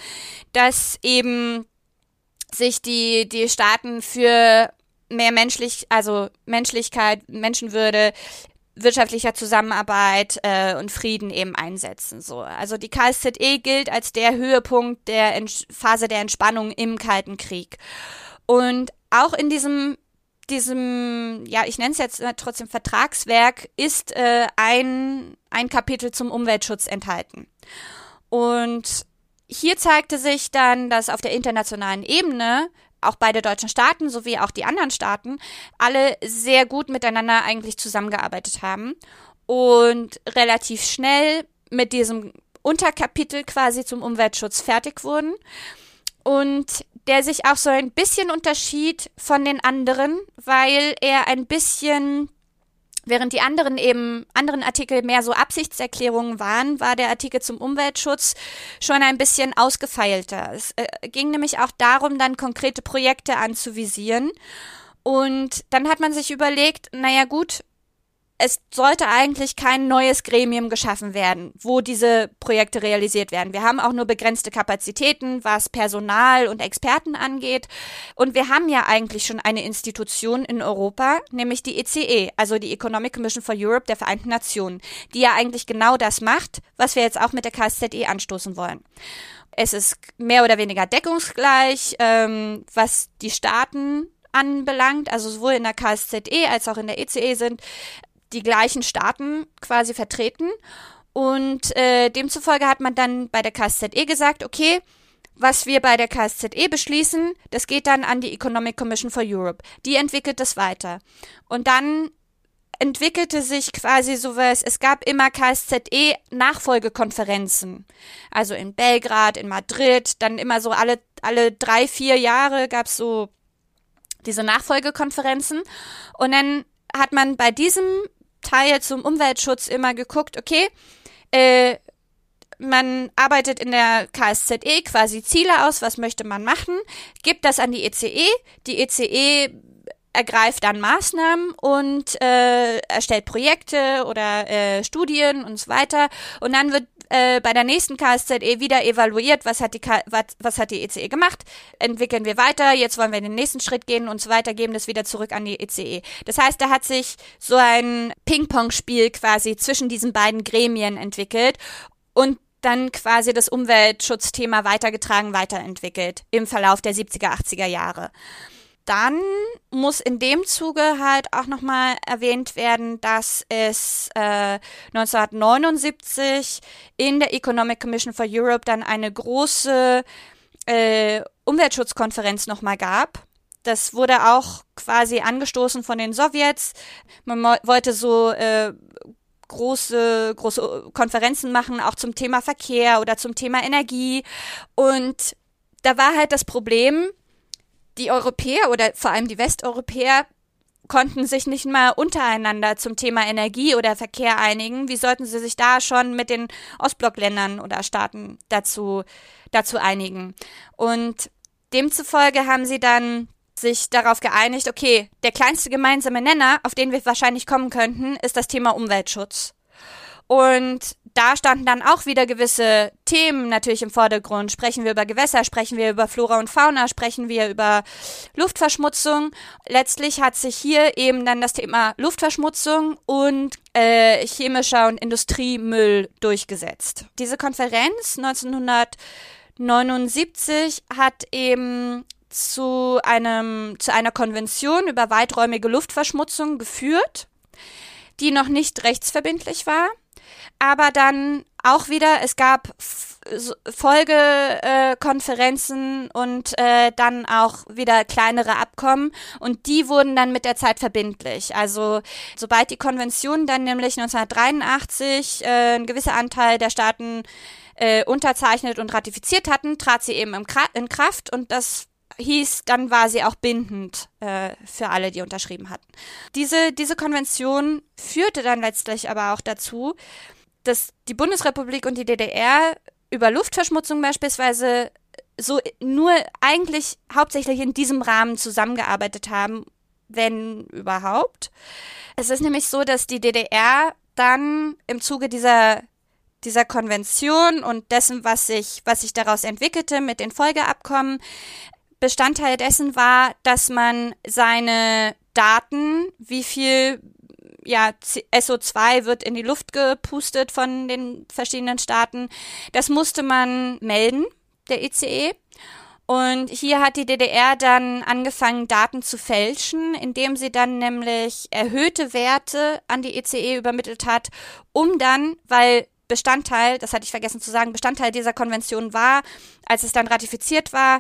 A: dass eben sich die, die Staaten für mehr menschlich, also Menschlichkeit, Menschenwürde, wirtschaftlicher Zusammenarbeit äh, und Frieden eben einsetzen. So, also die KSZE gilt als der Höhepunkt der Ent Phase der Entspannung im Kalten Krieg. Und auch in diesem diesem, ja, ich nenne es jetzt trotzdem Vertragswerk, ist äh, ein, ein Kapitel zum Umweltschutz enthalten. Und hier zeigte sich dann, dass auf der internationalen Ebene auch beide deutschen Staaten sowie auch die anderen Staaten alle sehr gut miteinander eigentlich zusammengearbeitet haben und relativ schnell mit diesem Unterkapitel quasi zum Umweltschutz fertig wurden. Und der sich auch so ein bisschen unterschied von den anderen, weil er ein bisschen Während die anderen eben anderen Artikel mehr so Absichtserklärungen waren, war der Artikel zum Umweltschutz schon ein bisschen ausgefeilter. Es äh, ging nämlich auch darum, dann konkrete Projekte anzuvisieren. Und dann hat man sich überlegt, naja gut, es sollte eigentlich kein neues Gremium geschaffen werden, wo diese Projekte realisiert werden. Wir haben auch nur begrenzte Kapazitäten, was Personal und Experten angeht. Und wir haben ja eigentlich schon eine Institution in Europa, nämlich die ECE, e, also die Economic Commission for Europe der Vereinten Nationen, die ja eigentlich genau das macht, was wir jetzt auch mit der KSZE anstoßen wollen. Es ist mehr oder weniger deckungsgleich, ähm, was die Staaten anbelangt, also sowohl in der KSZE als auch in der ECE e sind die gleichen Staaten quasi vertreten. Und äh, demzufolge hat man dann bei der KSZE gesagt, okay, was wir bei der KSZE beschließen, das geht dann an die Economic Commission for Europe. Die entwickelt das weiter. Und dann entwickelte sich quasi sowas, es gab immer KSZE Nachfolgekonferenzen. Also in Belgrad, in Madrid, dann immer so alle, alle drei, vier Jahre gab's so diese Nachfolgekonferenzen. Und dann hat man bei diesem Teil zum Umweltschutz immer geguckt, okay, äh, man arbeitet in der KSZE quasi Ziele aus, was möchte man machen, gibt das an die ECE, e. die ECE ergreift dann Maßnahmen und äh, erstellt Projekte oder äh, Studien und so weiter. Und dann wird äh, bei der nächsten KSZE wieder evaluiert, was hat die K was, was hat die ECE gemacht, entwickeln wir weiter, jetzt wollen wir den nächsten Schritt gehen und so weiter, geben das wieder zurück an die ECE. Das heißt, da hat sich so ein Ping-Pong-Spiel quasi zwischen diesen beiden Gremien entwickelt und dann quasi das Umweltschutzthema weitergetragen, weiterentwickelt im Verlauf der 70er, 80er Jahre dann muss in dem Zuge halt auch nochmal erwähnt werden, dass es äh, 1979 in der Economic Commission for Europe dann eine große äh, Umweltschutzkonferenz nochmal gab. Das wurde auch quasi angestoßen von den Sowjets. Man wollte so äh, große, große Konferenzen machen, auch zum Thema Verkehr oder zum Thema Energie. Und da war halt das Problem, die Europäer oder vor allem die Westeuropäer konnten sich nicht mal untereinander zum Thema Energie oder Verkehr einigen. Wie sollten sie sich da schon mit den Ostblockländern oder Staaten dazu, dazu einigen? Und demzufolge haben sie dann sich darauf geeinigt, okay, der kleinste gemeinsame Nenner, auf den wir wahrscheinlich kommen könnten, ist das Thema Umweltschutz. Und da standen dann auch wieder gewisse Themen natürlich im Vordergrund. Sprechen wir über Gewässer, sprechen wir über Flora und Fauna, sprechen wir über Luftverschmutzung. Letztlich hat sich hier eben dann das Thema Luftverschmutzung und äh, chemischer und Industriemüll durchgesetzt. Diese Konferenz 1979 hat eben zu einem zu einer Konvention über weiträumige Luftverschmutzung geführt, die noch nicht rechtsverbindlich war aber dann auch wieder, es gab Folgekonferenzen äh, und äh, dann auch wieder kleinere Abkommen und die wurden dann mit der Zeit verbindlich. Also sobald die Konvention dann nämlich 1983 äh, ein gewisser Anteil der Staaten äh, unterzeichnet und ratifiziert hatten, trat sie eben in Kraft und das hieß, dann war sie auch bindend äh, für alle, die unterschrieben hatten. Diese, diese Konvention führte dann letztlich aber auch dazu, dass die Bundesrepublik und die DDR über Luftverschmutzung beispielsweise so nur eigentlich hauptsächlich in diesem Rahmen zusammengearbeitet haben, wenn überhaupt. Es ist nämlich so, dass die DDR dann im Zuge dieser dieser Konvention und dessen, was sich, was sich daraus entwickelte mit den Folgeabkommen, Bestandteil dessen war, dass man seine Daten, wie viel ja, SO2 wird in die Luft gepustet von den verschiedenen Staaten. Das musste man melden, der ICE. Und hier hat die DDR dann angefangen, Daten zu fälschen, indem sie dann nämlich erhöhte Werte an die ECE übermittelt hat, um dann, weil Bestandteil, das hatte ich vergessen zu sagen, Bestandteil dieser Konvention war, als es dann ratifiziert war,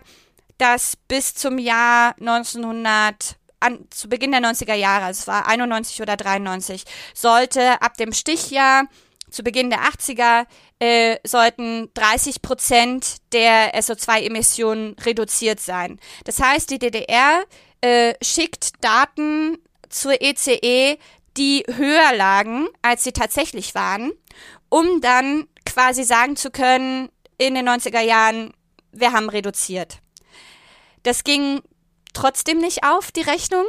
A: dass bis zum Jahr 1900 an, zu Beginn der 90er Jahre, also es war 91 oder 93, sollte ab dem Stichjahr zu Beginn der 80er äh, sollten 30 Prozent der SO2-Emissionen reduziert sein. Das heißt, die DDR äh, schickt Daten zur ECE, e, die höher lagen, als sie tatsächlich waren, um dann quasi sagen zu können, in den 90er Jahren, wir haben reduziert. Das ging trotzdem nicht auf, die Rechnung.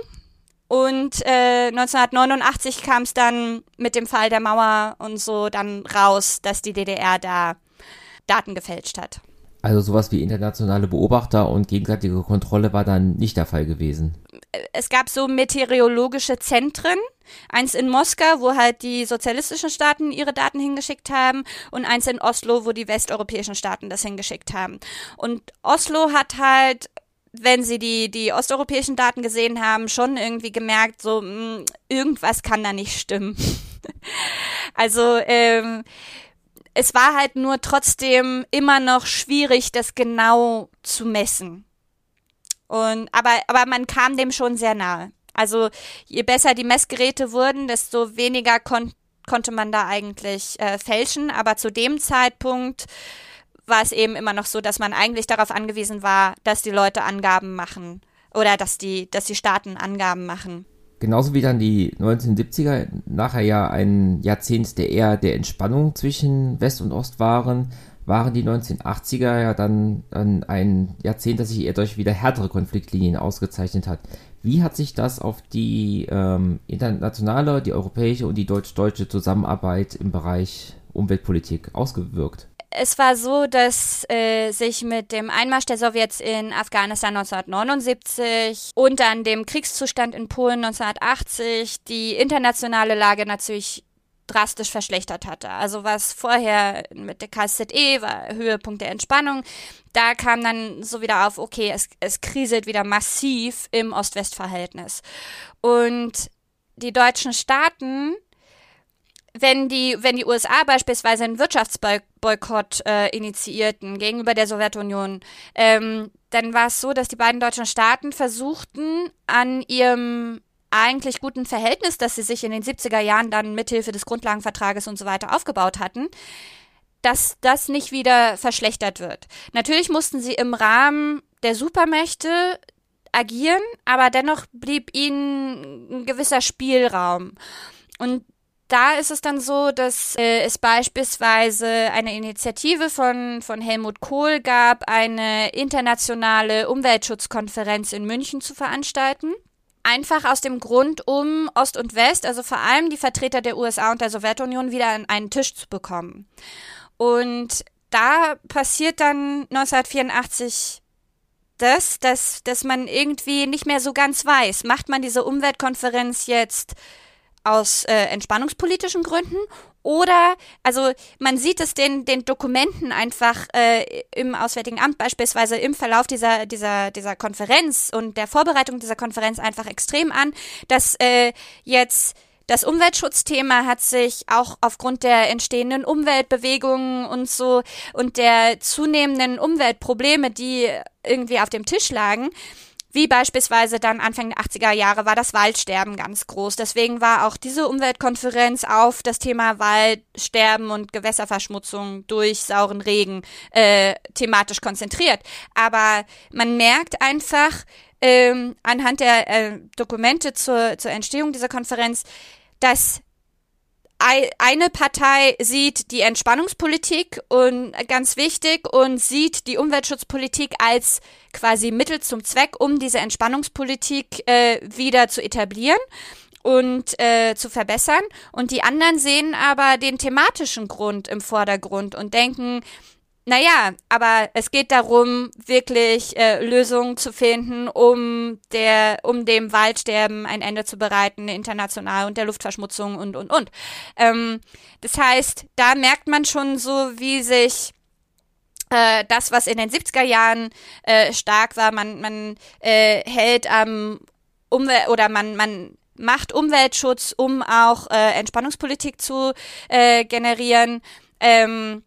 A: Und äh, 1989 kam es dann mit dem Fall der Mauer und so dann raus, dass die DDR da Daten gefälscht hat.
B: Also sowas wie internationale Beobachter und gegenseitige Kontrolle war dann nicht der Fall gewesen.
A: Es gab so meteorologische Zentren, eins in Moskau, wo halt die sozialistischen Staaten ihre Daten hingeschickt haben und eins in Oslo, wo die westeuropäischen Staaten das hingeschickt haben. Und Oslo hat halt wenn sie die, die osteuropäischen Daten gesehen haben, schon irgendwie gemerkt, so, mh, hm, irgendwas kann da nicht stimmen. also, ähm, es war halt nur trotzdem immer noch schwierig, das genau zu messen. Und, aber, aber man kam dem schon sehr nahe. Also, je besser die Messgeräte wurden, desto weniger kon konnte man da eigentlich äh, fälschen. Aber zu dem Zeitpunkt war es eben immer noch so, dass man eigentlich darauf angewiesen war, dass die Leute Angaben machen oder dass die, dass die Staaten Angaben machen.
B: Genauso wie dann die 1970er nachher ja ein Jahrzehnt der eher der Entspannung zwischen West und Ost waren, waren die 1980er ja dann, ein Jahrzehnt, das sich eher durch wieder härtere Konfliktlinien ausgezeichnet hat. Wie hat sich das auf die ähm, internationale, die europäische und die deutsch-deutsche Zusammenarbeit im Bereich Umweltpolitik ausgewirkt?
A: Es war so, dass äh, sich mit dem Einmarsch der Sowjets in Afghanistan 1979 und dann dem Kriegszustand in Polen 1980 die internationale Lage natürlich drastisch verschlechtert hatte. Also was vorher mit der KZE war Höhepunkt der Entspannung, da kam dann so wieder auf, okay, es, es kriselt wieder massiv im Ost-West-Verhältnis. Und die deutschen Staaten wenn die, wenn die USA beispielsweise einen Wirtschaftsboykott äh, initiierten gegenüber der Sowjetunion, ähm, dann war es so, dass die beiden deutschen Staaten versuchten, an ihrem eigentlich guten Verhältnis, das sie sich in den 70er Jahren dann mithilfe des Grundlagenvertrages und so weiter aufgebaut hatten, dass das nicht wieder verschlechtert wird. Natürlich mussten sie im Rahmen der Supermächte agieren, aber dennoch blieb ihnen ein gewisser Spielraum. Und da ist es dann so, dass äh, es beispielsweise eine Initiative von, von Helmut Kohl gab, eine internationale Umweltschutzkonferenz in München zu veranstalten. Einfach aus dem Grund, um Ost und West, also vor allem die Vertreter der USA und der Sowjetunion, wieder an einen Tisch zu bekommen. Und da passiert dann 1984 das, dass, dass man irgendwie nicht mehr so ganz weiß, macht man diese Umweltkonferenz jetzt aus äh, entspannungspolitischen Gründen oder, also man sieht es den, den Dokumenten einfach äh, im Auswärtigen Amt beispielsweise im Verlauf dieser, dieser, dieser Konferenz und der Vorbereitung dieser Konferenz einfach extrem an, dass äh, jetzt das Umweltschutzthema hat sich auch aufgrund der entstehenden Umweltbewegungen und so und der zunehmenden Umweltprobleme, die irgendwie auf dem Tisch lagen, wie beispielsweise dann Anfang der 80er Jahre war das Waldsterben ganz groß. Deswegen war auch diese Umweltkonferenz auf das Thema Waldsterben und Gewässerverschmutzung durch sauren Regen äh, thematisch konzentriert. Aber man merkt einfach ähm, anhand der äh, Dokumente zur, zur Entstehung dieser Konferenz, dass eine Partei sieht die Entspannungspolitik und ganz wichtig und sieht die Umweltschutzpolitik als quasi Mittel zum Zweck, um diese Entspannungspolitik äh, wieder zu etablieren und äh, zu verbessern. Und die anderen sehen aber den thematischen Grund im Vordergrund und denken, naja, aber es geht darum, wirklich äh, Lösungen zu finden, um der, um dem Waldsterben ein Ende zu bereiten, international und der Luftverschmutzung und und und. Ähm, das heißt, da merkt man schon so, wie sich äh, das, was in den 70er Jahren äh, stark war, man, man äh, hält am Umwelt oder man, man macht Umweltschutz, um auch äh, Entspannungspolitik zu äh, generieren. Ähm,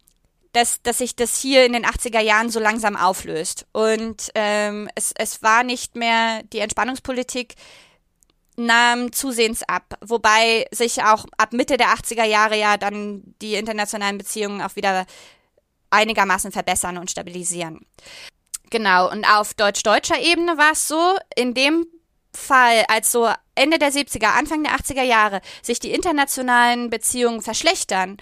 A: dass, dass sich das hier in den 80er Jahren so langsam auflöst. Und ähm, es, es war nicht mehr die Entspannungspolitik nahm zusehends ab, wobei sich auch ab Mitte der 80er Jahre ja dann die internationalen Beziehungen auch wieder einigermaßen verbessern und stabilisieren. Genau, und auf deutsch-deutscher Ebene war es so, in dem Fall, als so Ende der 70er, Anfang der 80er Jahre sich die internationalen Beziehungen verschlechtern,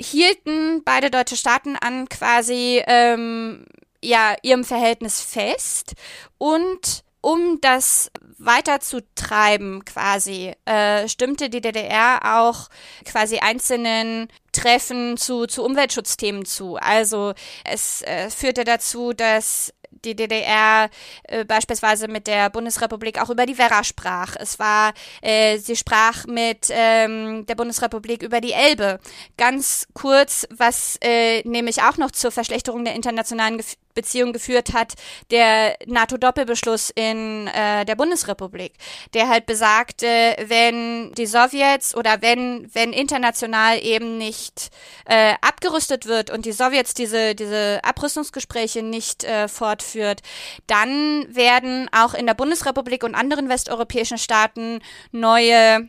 A: hielten beide deutsche Staaten an quasi ähm, ja ihrem Verhältnis fest und um das weiterzutreiben quasi, äh, stimmte die DDR auch quasi einzelnen Treffen zu, zu Umweltschutzthemen zu. Also es äh, führte dazu, dass die DDR äh, beispielsweise mit der Bundesrepublik auch über die Werra sprach. Es war, äh, sie sprach mit ähm, der Bundesrepublik über die Elbe. Ganz kurz, was äh, nämlich auch noch zur Verschlechterung der internationalen Gef Beziehung geführt hat, der NATO-Doppelbeschluss in äh, der Bundesrepublik, der halt besagte, wenn die Sowjets oder wenn, wenn international eben nicht äh, abgerüstet wird und die Sowjets diese, diese Abrüstungsgespräche nicht äh, fortführt, dann werden auch in der Bundesrepublik und anderen westeuropäischen Staaten neue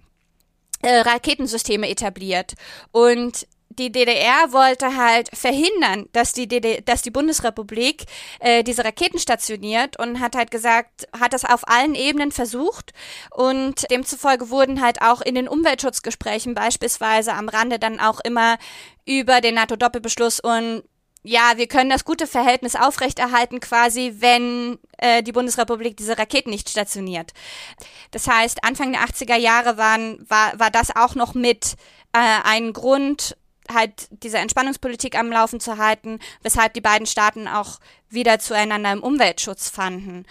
A: äh, Raketensysteme etabliert. Und die DDR wollte halt verhindern, dass die, DD dass die Bundesrepublik äh, diese Raketen stationiert und hat halt gesagt, hat das auf allen Ebenen versucht und demzufolge wurden halt auch in den Umweltschutzgesprächen beispielsweise am Rande dann auch immer über den NATO-Doppelbeschluss und ja, wir können das gute Verhältnis aufrechterhalten, quasi, wenn äh, die Bundesrepublik diese Raketen nicht stationiert. Das heißt, Anfang der 80er Jahre waren, war, war das auch noch mit äh, ein Grund, halt diese Entspannungspolitik am Laufen zu halten, weshalb die beiden Staaten auch wieder zueinander im Umweltschutz fanden.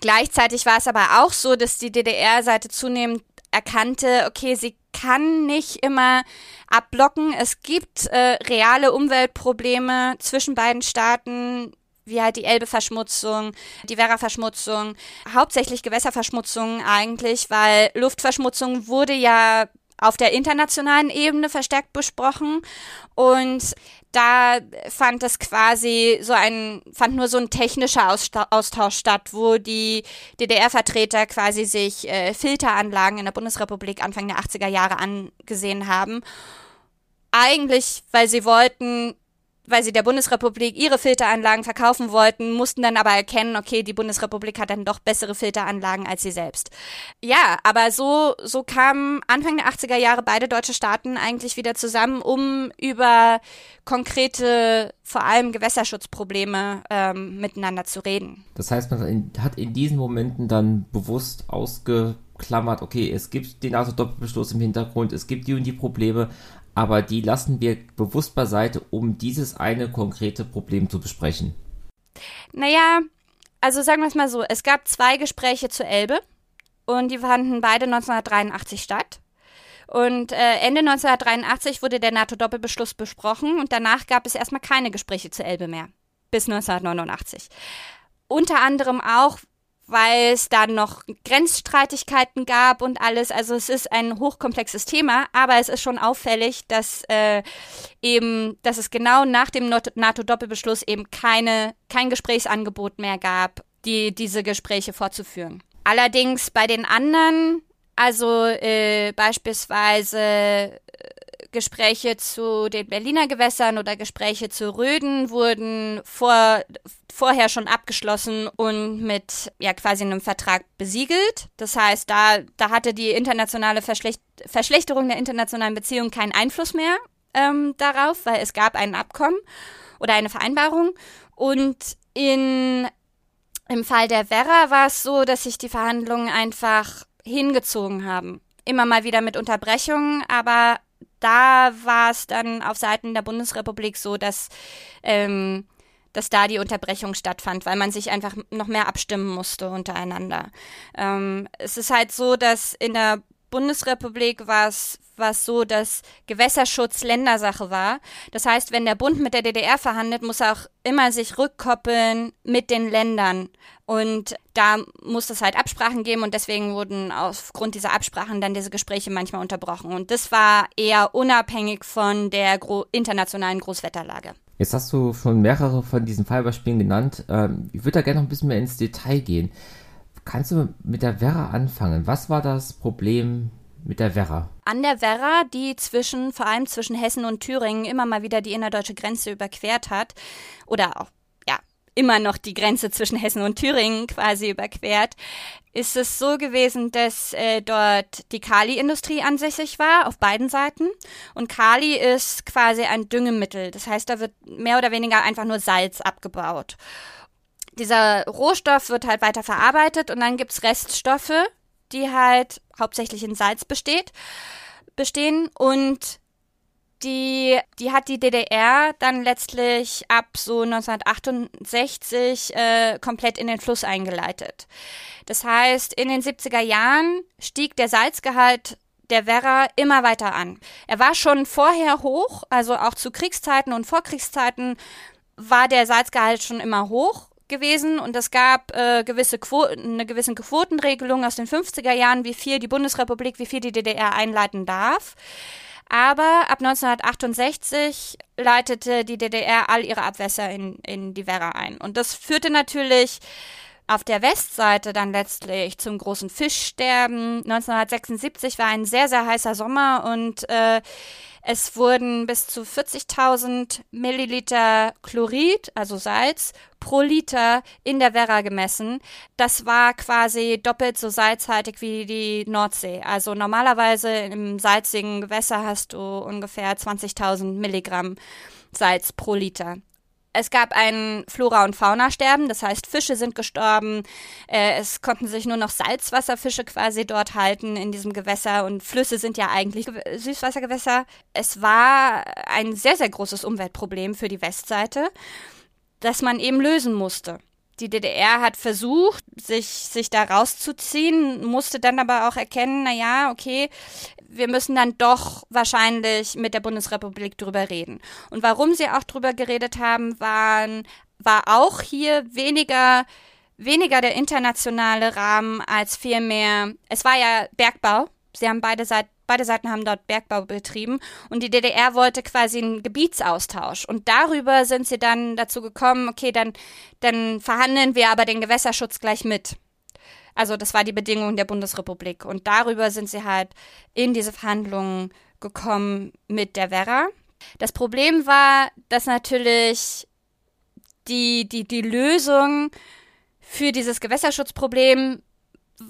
A: Gleichzeitig war es aber auch so, dass die DDR-Seite zunehmend erkannte, okay, sie kann nicht immer abblocken. Es gibt äh, reale Umweltprobleme zwischen beiden Staaten, wie halt die Elbeverschmutzung, die Werra-Verschmutzung, hauptsächlich Gewässerverschmutzung eigentlich, weil Luftverschmutzung wurde ja auf der internationalen Ebene verstärkt besprochen und da fand es quasi so ein, fand nur so ein technischer Austausch statt, wo die DDR-Vertreter quasi sich äh, Filteranlagen in der Bundesrepublik Anfang der 80er Jahre angesehen haben. Eigentlich, weil sie wollten, weil sie der Bundesrepublik ihre Filteranlagen verkaufen wollten, mussten dann aber erkennen, okay, die Bundesrepublik hat dann doch bessere Filteranlagen als sie selbst. Ja, aber so, so kamen Anfang der 80er Jahre beide deutsche Staaten eigentlich wieder zusammen, um über konkrete, vor allem Gewässerschutzprobleme ähm, miteinander zu reden.
B: Das heißt, man hat in diesen Momenten dann bewusst ausgeklammert, okay, es gibt den NATO-Doppelbeschluss im Hintergrund, es gibt die und die Probleme, aber die lassen wir bewusst beiseite, um dieses eine konkrete Problem zu besprechen.
A: Naja, also sagen wir es mal so, es gab zwei Gespräche zur Elbe und die fanden beide 1983 statt. Und äh, Ende 1983 wurde der NATO-Doppelbeschluss besprochen und danach gab es erstmal keine Gespräche zur Elbe mehr. Bis 1989. Unter anderem auch, weil es da noch Grenzstreitigkeiten gab und alles. Also es ist ein hochkomplexes Thema, aber es ist schon auffällig, dass äh, eben, dass es genau nach dem NATO-Doppelbeschluss eben keine, kein Gesprächsangebot mehr gab, die diese Gespräche fortzuführen. Allerdings bei den anderen, also äh, beispielsweise äh, Gespräche zu den Berliner Gewässern oder Gespräche zu Röden wurden vor, vorher schon abgeschlossen und mit ja quasi einem Vertrag besiegelt. Das heißt, da, da hatte die internationale Verschlecht Verschlechterung der internationalen Beziehungen keinen Einfluss mehr ähm, darauf, weil es gab ein Abkommen oder eine Vereinbarung. Und in, im Fall der Werra war es so, dass sich die Verhandlungen einfach hingezogen haben. Immer mal wieder mit Unterbrechungen, aber da war es dann auf Seiten der Bundesrepublik so, dass, ähm, dass da die Unterbrechung stattfand, weil man sich einfach noch mehr abstimmen musste untereinander. Ähm, es ist halt so, dass in der Bundesrepublik war es so, dass Gewässerschutz Ländersache war. Das heißt, wenn der Bund mit der DDR verhandelt, muss er auch immer sich rückkoppeln mit den Ländern. Und da muss es halt Absprachen geben und deswegen wurden aufgrund dieser Absprachen dann diese Gespräche manchmal unterbrochen. Und das war eher unabhängig von der gro internationalen Großwetterlage.
B: Jetzt hast du schon mehrere von diesen Fallbeispielen genannt. Ähm, ich würde da gerne noch ein bisschen mehr ins Detail gehen. Kannst du mit der Werra anfangen? Was war das Problem mit der Werra?
A: An der Werra, die zwischen, vor allem zwischen Hessen und Thüringen immer mal wieder die innerdeutsche Grenze überquert hat oder auch immer noch die Grenze zwischen Hessen und Thüringen quasi überquert, ist es so gewesen, dass äh, dort die Kali-Industrie ansässig war, auf beiden Seiten. Und Kali ist quasi ein Düngemittel. Das heißt, da wird mehr oder weniger einfach nur Salz abgebaut. Dieser Rohstoff wird halt weiter verarbeitet und dann gibt's Reststoffe, die halt hauptsächlich in Salz besteht, bestehen und die, die hat die DDR dann letztlich ab so 1968 äh, komplett in den Fluss eingeleitet. Das heißt, in den 70er Jahren stieg der Salzgehalt der Werra immer weiter an. Er war schon vorher hoch, also auch zu Kriegszeiten und Vorkriegszeiten war der Salzgehalt schon immer hoch gewesen und es gab äh, gewisse Quo eine gewisse Quotenregelung aus den 50er Jahren, wie viel die Bundesrepublik, wie viel die DDR einleiten darf. Aber ab 1968 leitete die DDR all ihre Abwässer in, in die Werra ein. Und das führte natürlich auf der Westseite dann letztlich zum großen Fischsterben. 1976 war ein sehr, sehr heißer Sommer und äh, es wurden bis zu 40.000 Milliliter Chlorid, also Salz, pro Liter in der Werra gemessen. Das war quasi doppelt so salzhaltig wie die Nordsee. Also normalerweise im salzigen Gewässer hast du ungefähr 20.000 Milligramm Salz pro Liter. Es gab ein Flora- und Faunasterben, das heißt, Fische sind gestorben. Äh, es konnten sich nur noch Salzwasserfische quasi dort halten in diesem Gewässer und Flüsse sind ja eigentlich Süßwassergewässer. Es war ein sehr, sehr großes Umweltproblem für die Westseite, das man eben lösen musste. Die DDR hat versucht, sich, sich da rauszuziehen, musste dann aber auch erkennen, na ja, okay, wir müssen dann doch wahrscheinlich mit der Bundesrepublik drüber reden. Und warum sie auch drüber geredet haben, waren, war auch hier weniger, weniger der internationale Rahmen als vielmehr, es war ja Bergbau. Sie haben beide Seiten Beide Seiten haben dort Bergbau betrieben und die DDR wollte quasi einen Gebietsaustausch. Und darüber sind sie dann dazu gekommen, okay, dann, dann verhandeln wir aber den Gewässerschutz gleich mit. Also das war die Bedingung der Bundesrepublik. Und darüber sind sie halt in diese Verhandlungen gekommen mit der Werra. Das Problem war, dass natürlich die, die, die Lösung für dieses Gewässerschutzproblem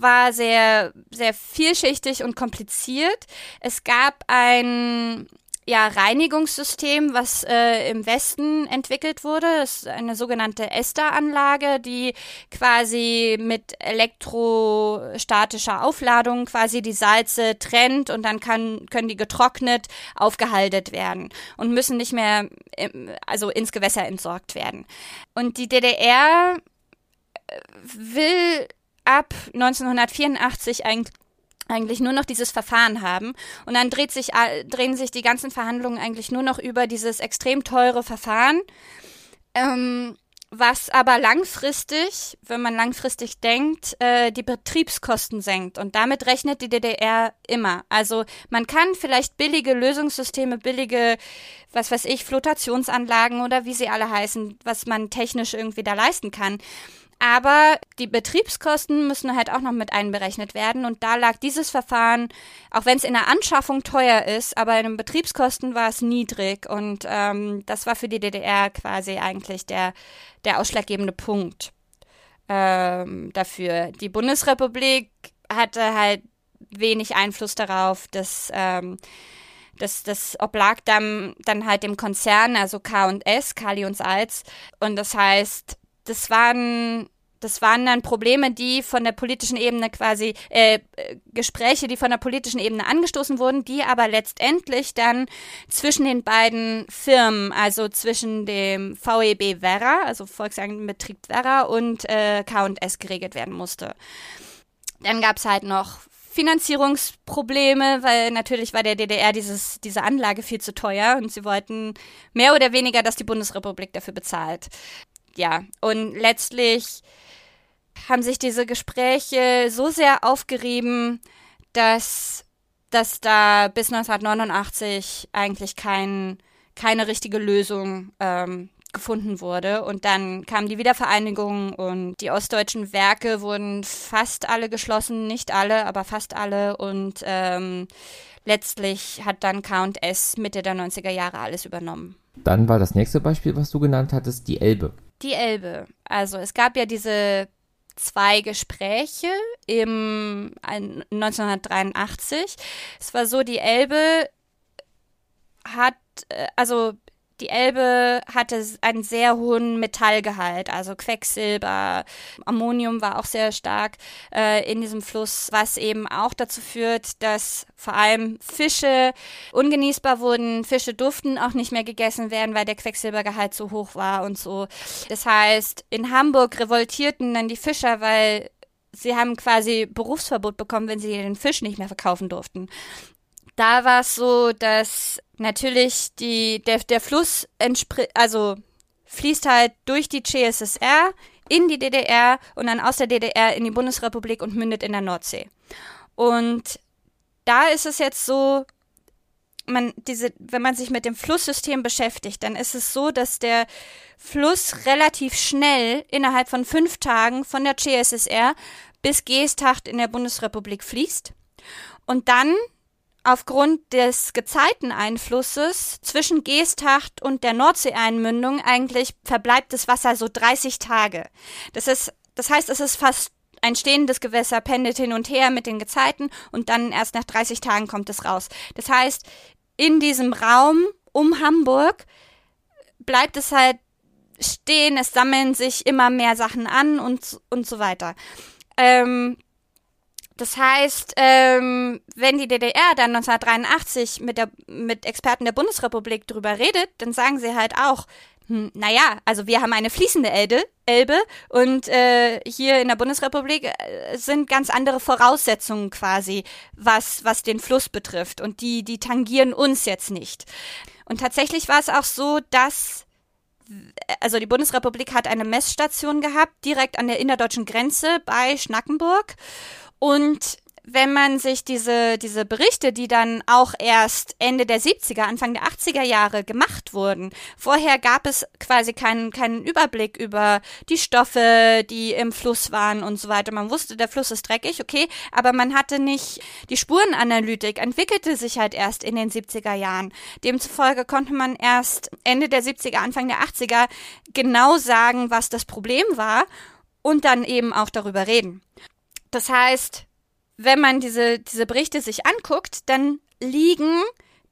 A: war sehr, sehr vielschichtig und kompliziert. Es gab ein ja, Reinigungssystem, was äh, im Westen entwickelt wurde. Das ist eine sogenannte Ester-Anlage, die quasi mit elektrostatischer Aufladung quasi die Salze trennt und dann kann, können die getrocknet aufgehalten werden und müssen nicht mehr also ins Gewässer entsorgt werden. Und die DDR äh, will ab 1984 eigentlich eigentlich nur noch dieses Verfahren haben. Und dann dreht sich, drehen sich die ganzen Verhandlungen eigentlich nur noch über dieses extrem teure Verfahren, ähm, was aber langfristig, wenn man langfristig denkt, äh, die Betriebskosten senkt. Und damit rechnet die DDR immer. Also man kann vielleicht billige Lösungssysteme, billige, was weiß ich, Flotationsanlagen oder wie sie alle heißen, was man technisch irgendwie da leisten kann. Aber die Betriebskosten müssen halt auch noch mit einberechnet werden. Und da lag dieses Verfahren, auch wenn es in der Anschaffung teuer ist, aber in den Betriebskosten war es niedrig. Und ähm, das war für die DDR quasi eigentlich der, der ausschlaggebende Punkt ähm, dafür. Die Bundesrepublik hatte halt wenig Einfluss darauf, dass. Ähm, das, das oblag dann, dann halt dem Konzern, also K und S, Kali und Salz. Und das heißt, das waren das waren dann Probleme, die von der politischen Ebene quasi, äh, Gespräche, die von der politischen Ebene angestoßen wurden, die aber letztendlich dann zwischen den beiden Firmen, also zwischen dem VEB Werra, also Volkswagenbetrieb Werra und äh, K&S geregelt werden musste. Dann gab es halt noch Finanzierungsprobleme, weil natürlich war der DDR dieses, diese Anlage viel zu teuer und sie wollten mehr oder weniger, dass die Bundesrepublik dafür bezahlt ja, und letztlich haben sich diese Gespräche so sehr aufgerieben, dass, dass da bis 1989 eigentlich kein, keine richtige Lösung ähm, gefunden wurde. Und dann kam die Wiedervereinigung und die ostdeutschen Werke wurden fast alle geschlossen, nicht alle, aber fast alle. Und ähm, letztlich hat dann K&S Mitte der 90er Jahre alles übernommen.
B: Dann war das nächste Beispiel, was du genannt hattest, die Elbe.
A: Die Elbe. Also es gab ja diese zwei Gespräche im 1983. Es war so, die Elbe hat, äh, also die Elbe hatte einen sehr hohen Metallgehalt, also Quecksilber, Ammonium war auch sehr stark äh, in diesem Fluss, was eben auch dazu führt, dass vor allem Fische ungenießbar wurden, Fische durften auch nicht mehr gegessen werden, weil der Quecksilbergehalt zu hoch war und so. Das heißt, in Hamburg revoltierten dann die Fischer, weil sie haben quasi Berufsverbot bekommen, wenn sie den Fisch nicht mehr verkaufen durften. Da war es so, dass natürlich die, der, der Fluss also fließt halt durch die CSSR in die DDR und dann aus der DDR in die Bundesrepublik und mündet in der Nordsee. Und da ist es jetzt so, man diese, wenn man sich mit dem Flusssystem beschäftigt, dann ist es so, dass der Fluss relativ schnell innerhalb von fünf Tagen von der CSSR bis Geesthacht in der Bundesrepublik fließt und dann aufgrund des Gezeiteneinflusses zwischen Geesthacht und der Nordseeeinmündung eigentlich verbleibt das Wasser so 30 Tage. Das ist, das heißt, es ist fast ein stehendes Gewässer, pendelt hin und her mit den Gezeiten und dann erst nach 30 Tagen kommt es raus. Das heißt, in diesem Raum um Hamburg bleibt es halt stehen, es sammeln sich immer mehr Sachen an und, und so weiter. Ähm, das heißt, ähm, wenn die DDR dann 1983 mit, der, mit Experten der Bundesrepublik drüber redet, dann sagen sie halt auch, hm, naja, also wir haben eine fließende Elbe, Elbe und äh, hier in der Bundesrepublik äh, sind ganz andere Voraussetzungen quasi, was, was den Fluss betrifft. Und die, die tangieren uns jetzt nicht. Und tatsächlich war es auch so, dass also die Bundesrepublik hat eine Messstation gehabt, direkt an der innerdeutschen Grenze bei Schnackenburg. Und wenn man sich diese, diese Berichte, die dann auch erst Ende der 70er, Anfang der 80er Jahre gemacht wurden, vorher gab es quasi keinen, keinen Überblick über die Stoffe, die im Fluss waren und so weiter. Man wusste, der Fluss ist dreckig, okay, aber man hatte nicht, die Spurenanalytik entwickelte sich halt erst in den 70er Jahren. Demzufolge konnte man erst Ende der 70er, Anfang der 80er genau sagen, was das Problem war und dann eben auch darüber reden. Das heißt, wenn man diese, diese Berichte sich anguckt, dann liegen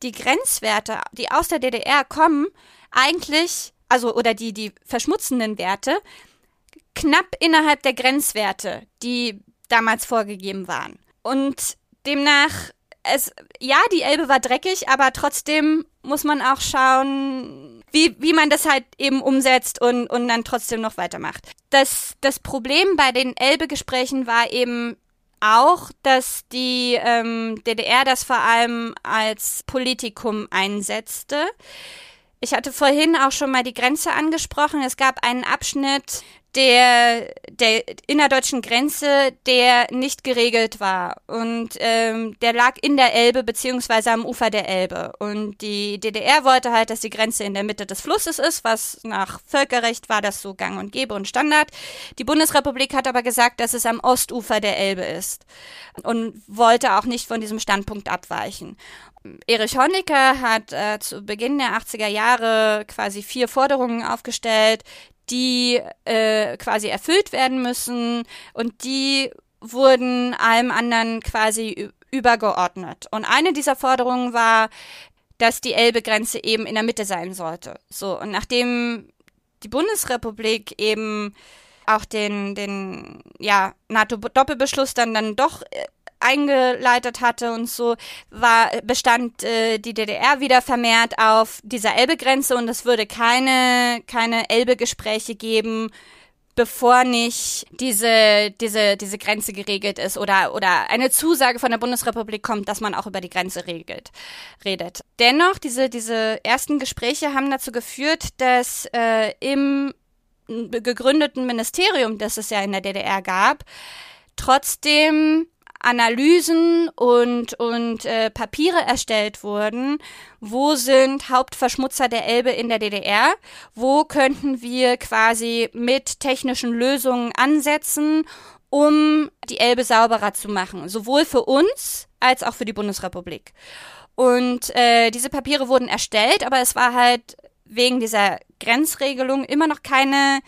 A: die Grenzwerte, die aus der DDR kommen, eigentlich, also oder die, die verschmutzenden Werte, knapp innerhalb der Grenzwerte, die damals vorgegeben waren. Und demnach, es, ja, die Elbe war dreckig, aber trotzdem muss man auch schauen, wie, wie man das halt eben umsetzt und, und dann trotzdem noch weitermacht. Das, das Problem bei den Elbe-Gesprächen war eben auch, dass die ähm, DDR das vor allem als Politikum einsetzte. Ich hatte vorhin auch schon mal die Grenze angesprochen. Es gab einen Abschnitt der, der innerdeutschen Grenze, der nicht geregelt war. Und ähm, der lag in der Elbe beziehungsweise am Ufer der Elbe. Und die DDR wollte halt, dass die Grenze in der Mitte des Flusses ist, was nach Völkerrecht war das so gang und gäbe und Standard. Die Bundesrepublik hat aber gesagt, dass es am Ostufer der Elbe ist und wollte auch nicht von diesem Standpunkt abweichen. Erich Honecker hat äh, zu Beginn der 80er Jahre quasi vier Forderungen aufgestellt, die äh, quasi erfüllt werden müssen und die wurden allem anderen quasi übergeordnet. Und eine dieser Forderungen war, dass die Elbegrenze eben in der Mitte sein sollte. So, und nachdem die Bundesrepublik eben auch den, den ja, NATO-Doppelbeschluss dann, dann doch äh, eingeleitet hatte und so, war, bestand äh, die DDR wieder vermehrt auf dieser Elbegrenze und es würde keine, keine Elbe-Gespräche geben, bevor nicht diese, diese, diese Grenze geregelt ist oder, oder eine Zusage von der Bundesrepublik kommt, dass man auch über die Grenze regelt, redet. Dennoch, diese, diese ersten Gespräche haben dazu geführt, dass äh, im gegründeten Ministerium, das es ja in der DDR gab, trotzdem Analysen und, und äh, Papiere erstellt wurden, wo sind Hauptverschmutzer der Elbe in der DDR, wo könnten wir quasi mit technischen Lösungen ansetzen, um die Elbe sauberer zu machen, sowohl für uns als auch für die Bundesrepublik. Und äh, diese Papiere wurden erstellt, aber es war halt wegen dieser Grenzregelung immer noch keine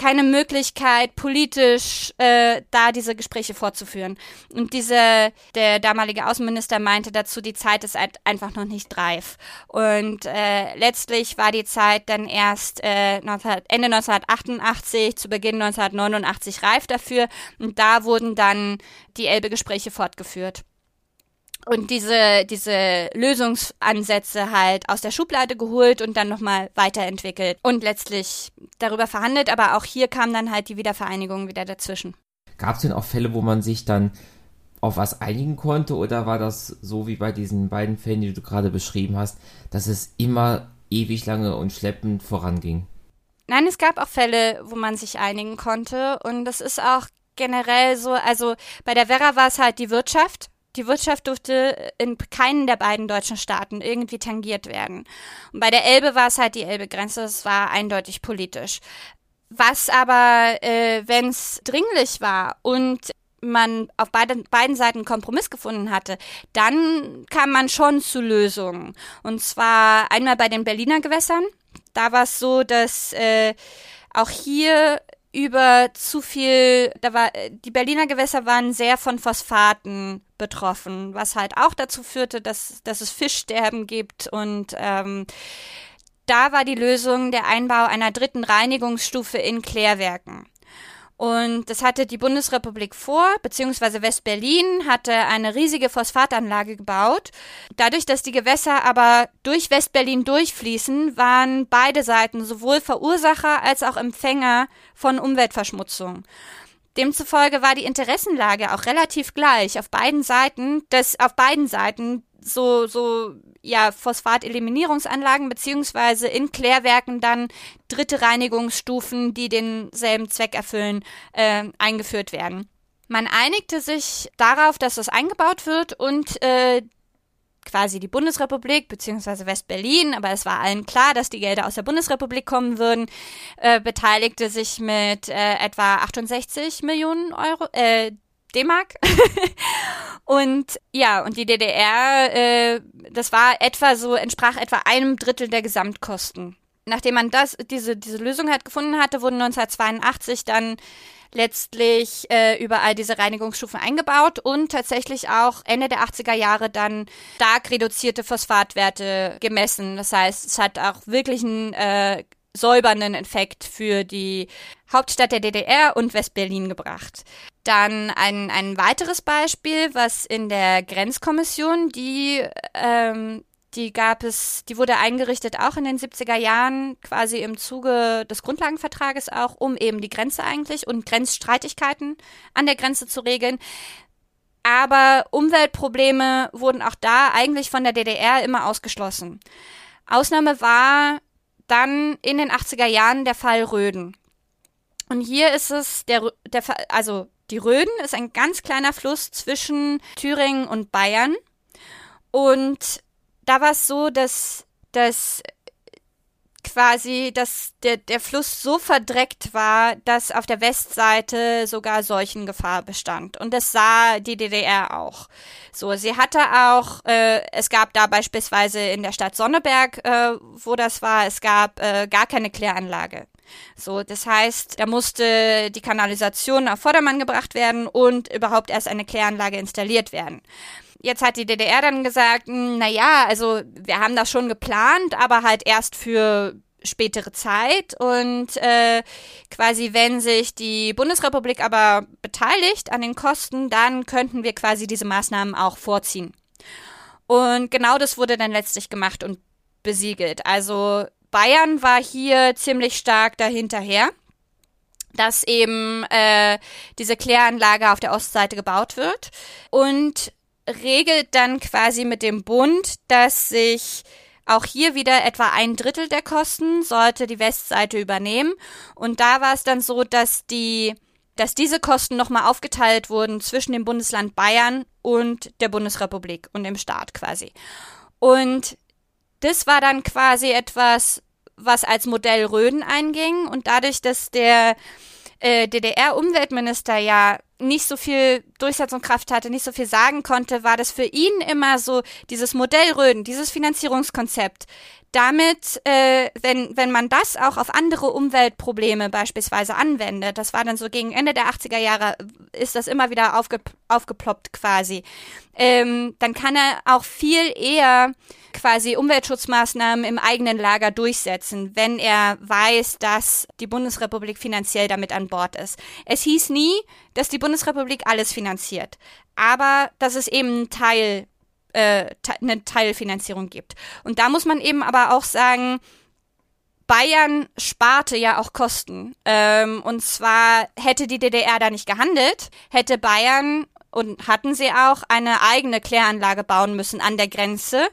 A: keine Möglichkeit, politisch äh, da diese Gespräche fortzuführen. Und diese, der damalige Außenminister meinte dazu, die Zeit ist halt einfach noch nicht reif. Und äh, letztlich war die Zeit dann erst äh, 19, Ende 1988, zu Beginn 1989 reif dafür. Und da wurden dann die Elbe-Gespräche fortgeführt und diese, diese Lösungsansätze halt aus der Schublade geholt und dann nochmal weiterentwickelt und letztlich darüber verhandelt, aber auch hier kam dann halt die Wiedervereinigung wieder dazwischen.
B: Gab es denn auch Fälle, wo man sich dann auf was einigen konnte oder war das so wie bei diesen beiden Fällen, die du gerade beschrieben hast, dass es immer ewig lange und schleppend voranging?
A: Nein, es gab auch Fälle, wo man sich einigen konnte und das ist auch generell so, also bei der Werra war es halt die Wirtschaft, die Wirtschaft durfte in keinen der beiden deutschen Staaten irgendwie tangiert werden. Und bei der Elbe war es halt die Elbe-Grenze, das war eindeutig politisch. Was aber, äh, wenn es dringlich war und man auf beiden, beiden Seiten Kompromiss gefunden hatte, dann kam man schon zu Lösungen. Und zwar einmal bei den Berliner Gewässern. Da war es so, dass äh, auch hier über zu viel, da war, die Berliner Gewässer waren sehr von Phosphaten betroffen, was halt auch dazu führte, dass, dass es Fischsterben gibt und ähm, da war die Lösung der Einbau einer dritten Reinigungsstufe in Klärwerken. Und das hatte die Bundesrepublik vor, beziehungsweise West-Berlin hatte eine riesige Phosphatanlage gebaut. Dadurch, dass die Gewässer aber durch West-Berlin durchfließen, waren beide Seiten sowohl Verursacher als auch Empfänger von Umweltverschmutzung. Demzufolge war die Interessenlage auch relativ gleich auf beiden Seiten, dass auf beiden Seiten so, so, ja, Phosphateliminierungsanlagen beziehungsweise in Klärwerken dann dritte Reinigungsstufen, die denselben Zweck erfüllen, äh, eingeführt werden. Man einigte sich darauf, dass das eingebaut wird und äh, quasi die Bundesrepublik beziehungsweise West-Berlin, aber es war allen klar, dass die Gelder aus der Bundesrepublik kommen würden, äh, beteiligte sich mit äh, etwa 68 Millionen Euro, äh, D-Mark. und ja, und die DDR, äh, das war etwa so, entsprach etwa einem Drittel der Gesamtkosten. Nachdem man das, diese, diese Lösung halt gefunden hatte, wurden 1982 dann letztlich äh, überall diese Reinigungsstufen eingebaut und tatsächlich auch Ende der 80er Jahre dann stark reduzierte Phosphatwerte gemessen. Das heißt, es hat auch wirklich einen äh, säubernden Effekt für die Hauptstadt der DDR und Westberlin gebracht. Dann ein, ein weiteres Beispiel, was in der Grenzkommission, die, ähm, die gab es, die wurde eingerichtet auch in den 70er Jahren, quasi im Zuge des Grundlagenvertrages auch, um eben die Grenze eigentlich und Grenzstreitigkeiten an der Grenze zu regeln. Aber Umweltprobleme wurden auch da eigentlich von der DDR immer ausgeschlossen. Ausnahme war Dann in den 80er Jahren der Fall Röden. Und hier ist es der, der also die Röden ist ein ganz kleiner Fluss zwischen Thüringen und Bayern. Und da war es so, dass, dass quasi, dass der, der Fluss so verdreckt war, dass auf der Westseite sogar Seuchengefahr bestand. Und das sah die DDR auch. So, sie hatte auch, äh, es gab da beispielsweise in der Stadt Sonneberg, äh, wo das war, es gab äh, gar keine Kläranlage. So, das heißt, da musste die Kanalisation auf Vordermann gebracht werden und überhaupt erst eine Kläranlage installiert werden. Jetzt hat die DDR dann gesagt, hm, na ja, also wir haben das schon geplant, aber halt erst für spätere Zeit und äh, quasi wenn sich die Bundesrepublik aber beteiligt an den Kosten, dann könnten wir quasi diese Maßnahmen auch vorziehen. Und genau das wurde dann letztlich gemacht und besiegelt. Also Bayern war hier ziemlich stark dahinterher, dass eben äh, diese Kläranlage auf der Ostseite gebaut wird und regelt dann quasi mit dem Bund, dass sich auch hier wieder etwa ein Drittel der Kosten sollte die Westseite übernehmen. Und da war es dann so, dass die, dass diese Kosten nochmal aufgeteilt wurden zwischen dem Bundesland Bayern und der Bundesrepublik und dem Staat quasi. Und das war dann quasi etwas, was als Modell Röden einging. Und dadurch, dass der äh, DDR-Umweltminister ja nicht so viel Durchsetzungskraft hatte, nicht so viel sagen konnte, war das für ihn immer so dieses Modell Röden, dieses Finanzierungskonzept. Damit, äh, wenn, wenn man das auch auf andere Umweltprobleme beispielsweise anwendet, das war dann so gegen Ende der 80er Jahre, ist das immer wieder aufge, aufgeploppt quasi, ähm, dann kann er auch viel eher quasi Umweltschutzmaßnahmen im eigenen Lager durchsetzen, wenn er weiß, dass die Bundesrepublik finanziell damit an Bord ist. Es hieß nie, dass die Bundesrepublik alles finanziert, aber dass es eben einen Teil, äh, eine Teilfinanzierung gibt. Und da muss man eben aber auch sagen, Bayern sparte ja auch Kosten. Ähm, und zwar hätte die DDR da nicht gehandelt, hätte Bayern und hatten sie auch eine eigene Kläranlage bauen müssen an der Grenze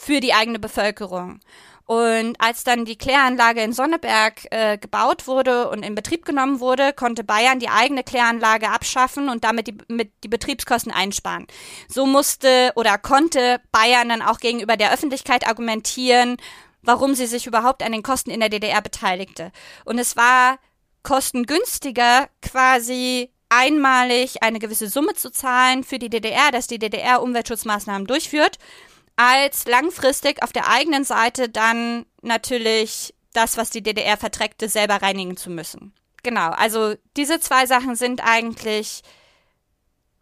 A: für die eigene Bevölkerung. Und als dann die Kläranlage in Sonneberg äh, gebaut wurde und in Betrieb genommen wurde, konnte Bayern die eigene Kläranlage abschaffen und damit die, mit die Betriebskosten einsparen. So musste oder konnte Bayern dann auch gegenüber der Öffentlichkeit argumentieren, warum sie sich überhaupt an den Kosten in der DDR beteiligte. Und es war kostengünstiger, quasi einmalig eine gewisse Summe zu zahlen für die DDR, dass die DDR Umweltschutzmaßnahmen durchführt als langfristig auf der eigenen Seite dann natürlich das, was die DDR verträgte, selber reinigen zu müssen. Genau, also diese zwei Sachen sind eigentlich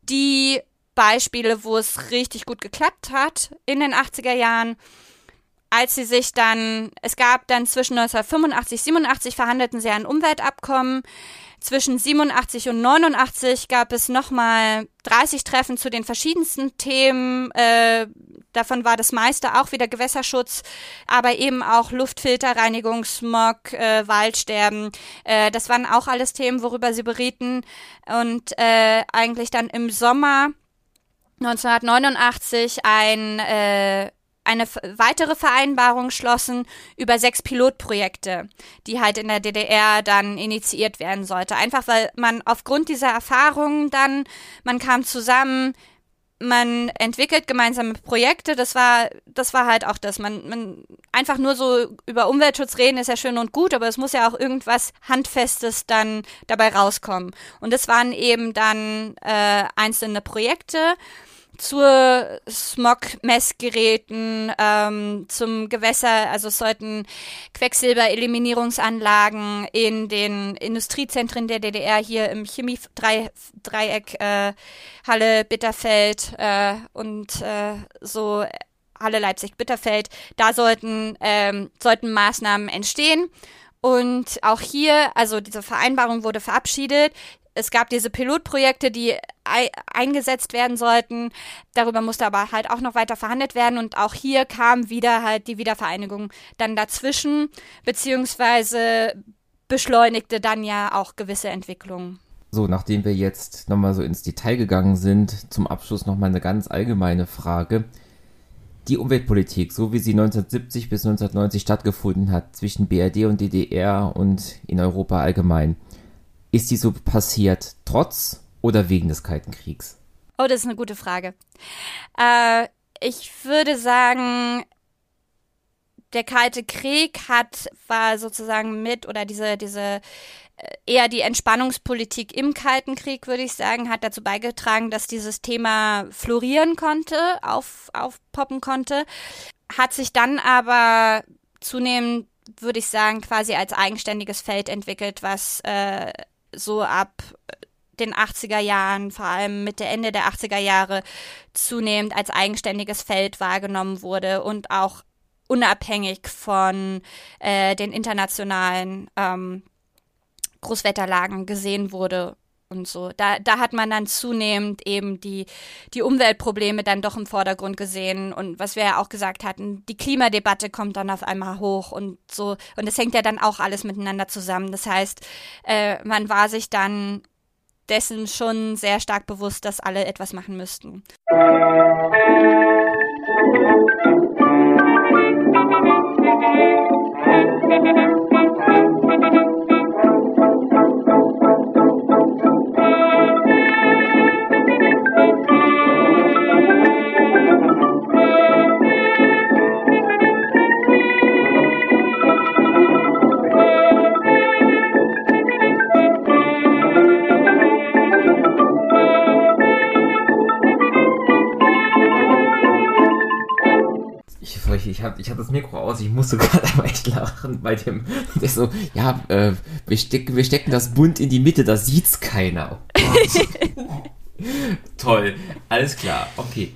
A: die Beispiele, wo es richtig gut geklappt hat in den 80er Jahren. Als sie sich dann, es gab dann zwischen 1985 87 verhandelten sie ein Umweltabkommen. Zwischen 87 und 89 gab es nochmal 30 Treffen zu den verschiedensten Themen. Äh, davon war das meiste auch wieder Gewässerschutz, aber eben auch Luftfilterreinigung, Smog, äh, Waldsterben. Äh, das waren auch alles Themen, worüber sie berieten. Und äh, eigentlich dann im Sommer 1989 ein äh, eine weitere Vereinbarung schlossen über sechs Pilotprojekte, die halt in der DDR dann initiiert werden sollte. Einfach weil man aufgrund dieser Erfahrungen dann, man kam zusammen, man entwickelt gemeinsame Projekte, das war, das war halt auch das. Man, man einfach nur so über Umweltschutz reden ist ja schön und gut, aber es muss ja auch irgendwas Handfestes dann dabei rauskommen. Und das waren eben dann äh, einzelne Projekte zur Smog-Messgeräten, ähm, zum Gewässer, also sollten Quecksilbereliminierungsanlagen in den Industriezentren der DDR hier im Chemiedreieck äh, Halle, Bitterfeld äh, und äh, so Halle Leipzig-Bitterfeld, da sollten, ähm, sollten Maßnahmen entstehen. Und auch hier, also diese Vereinbarung wurde verabschiedet es gab diese Pilotprojekte, die eingesetzt werden sollten. Darüber musste aber halt auch noch weiter verhandelt werden und auch hier kam wieder halt die Wiedervereinigung dann dazwischen, beziehungsweise beschleunigte dann ja auch gewisse Entwicklungen.
B: So, nachdem wir jetzt nochmal so ins Detail gegangen sind, zum Abschluss nochmal eine ganz allgemeine Frage. die Umweltpolitik, so wie sie 1970 bis 1990 stattgefunden hat, zwischen BRD und DDR und in Europa allgemein, ist die so passiert trotz oder wegen des Kalten Kriegs?
A: Oh, das ist eine gute Frage. Äh, ich würde sagen, der Kalte Krieg hat, war sozusagen mit oder diese, diese äh, eher die Entspannungspolitik im Kalten Krieg, würde ich sagen, hat dazu beigetragen, dass dieses Thema florieren konnte, auf, aufpoppen konnte, hat sich dann aber zunehmend, würde ich sagen, quasi als eigenständiges Feld entwickelt, was äh, so ab den 80er Jahren, vor allem Mitte, Ende der 80er Jahre, zunehmend als eigenständiges Feld wahrgenommen wurde und auch unabhängig von äh, den internationalen ähm, Großwetterlagen gesehen wurde und so. Da, da hat man dann zunehmend eben die, die Umweltprobleme dann doch im Vordergrund gesehen. Und was wir ja auch gesagt hatten, die Klimadebatte kommt dann auf einmal hoch und so. Und das hängt ja dann auch alles miteinander zusammen. Das heißt, äh, man war sich dann dessen schon sehr stark bewusst, dass alle etwas machen müssten.
B: Ich habe ich hab das Mikro aus, ich musste gerade aber echt lachen bei dem, der so, ja, äh, wir, stecken, wir stecken das bunt in die Mitte, da sieht's keiner. Oh Toll, alles klar, okay.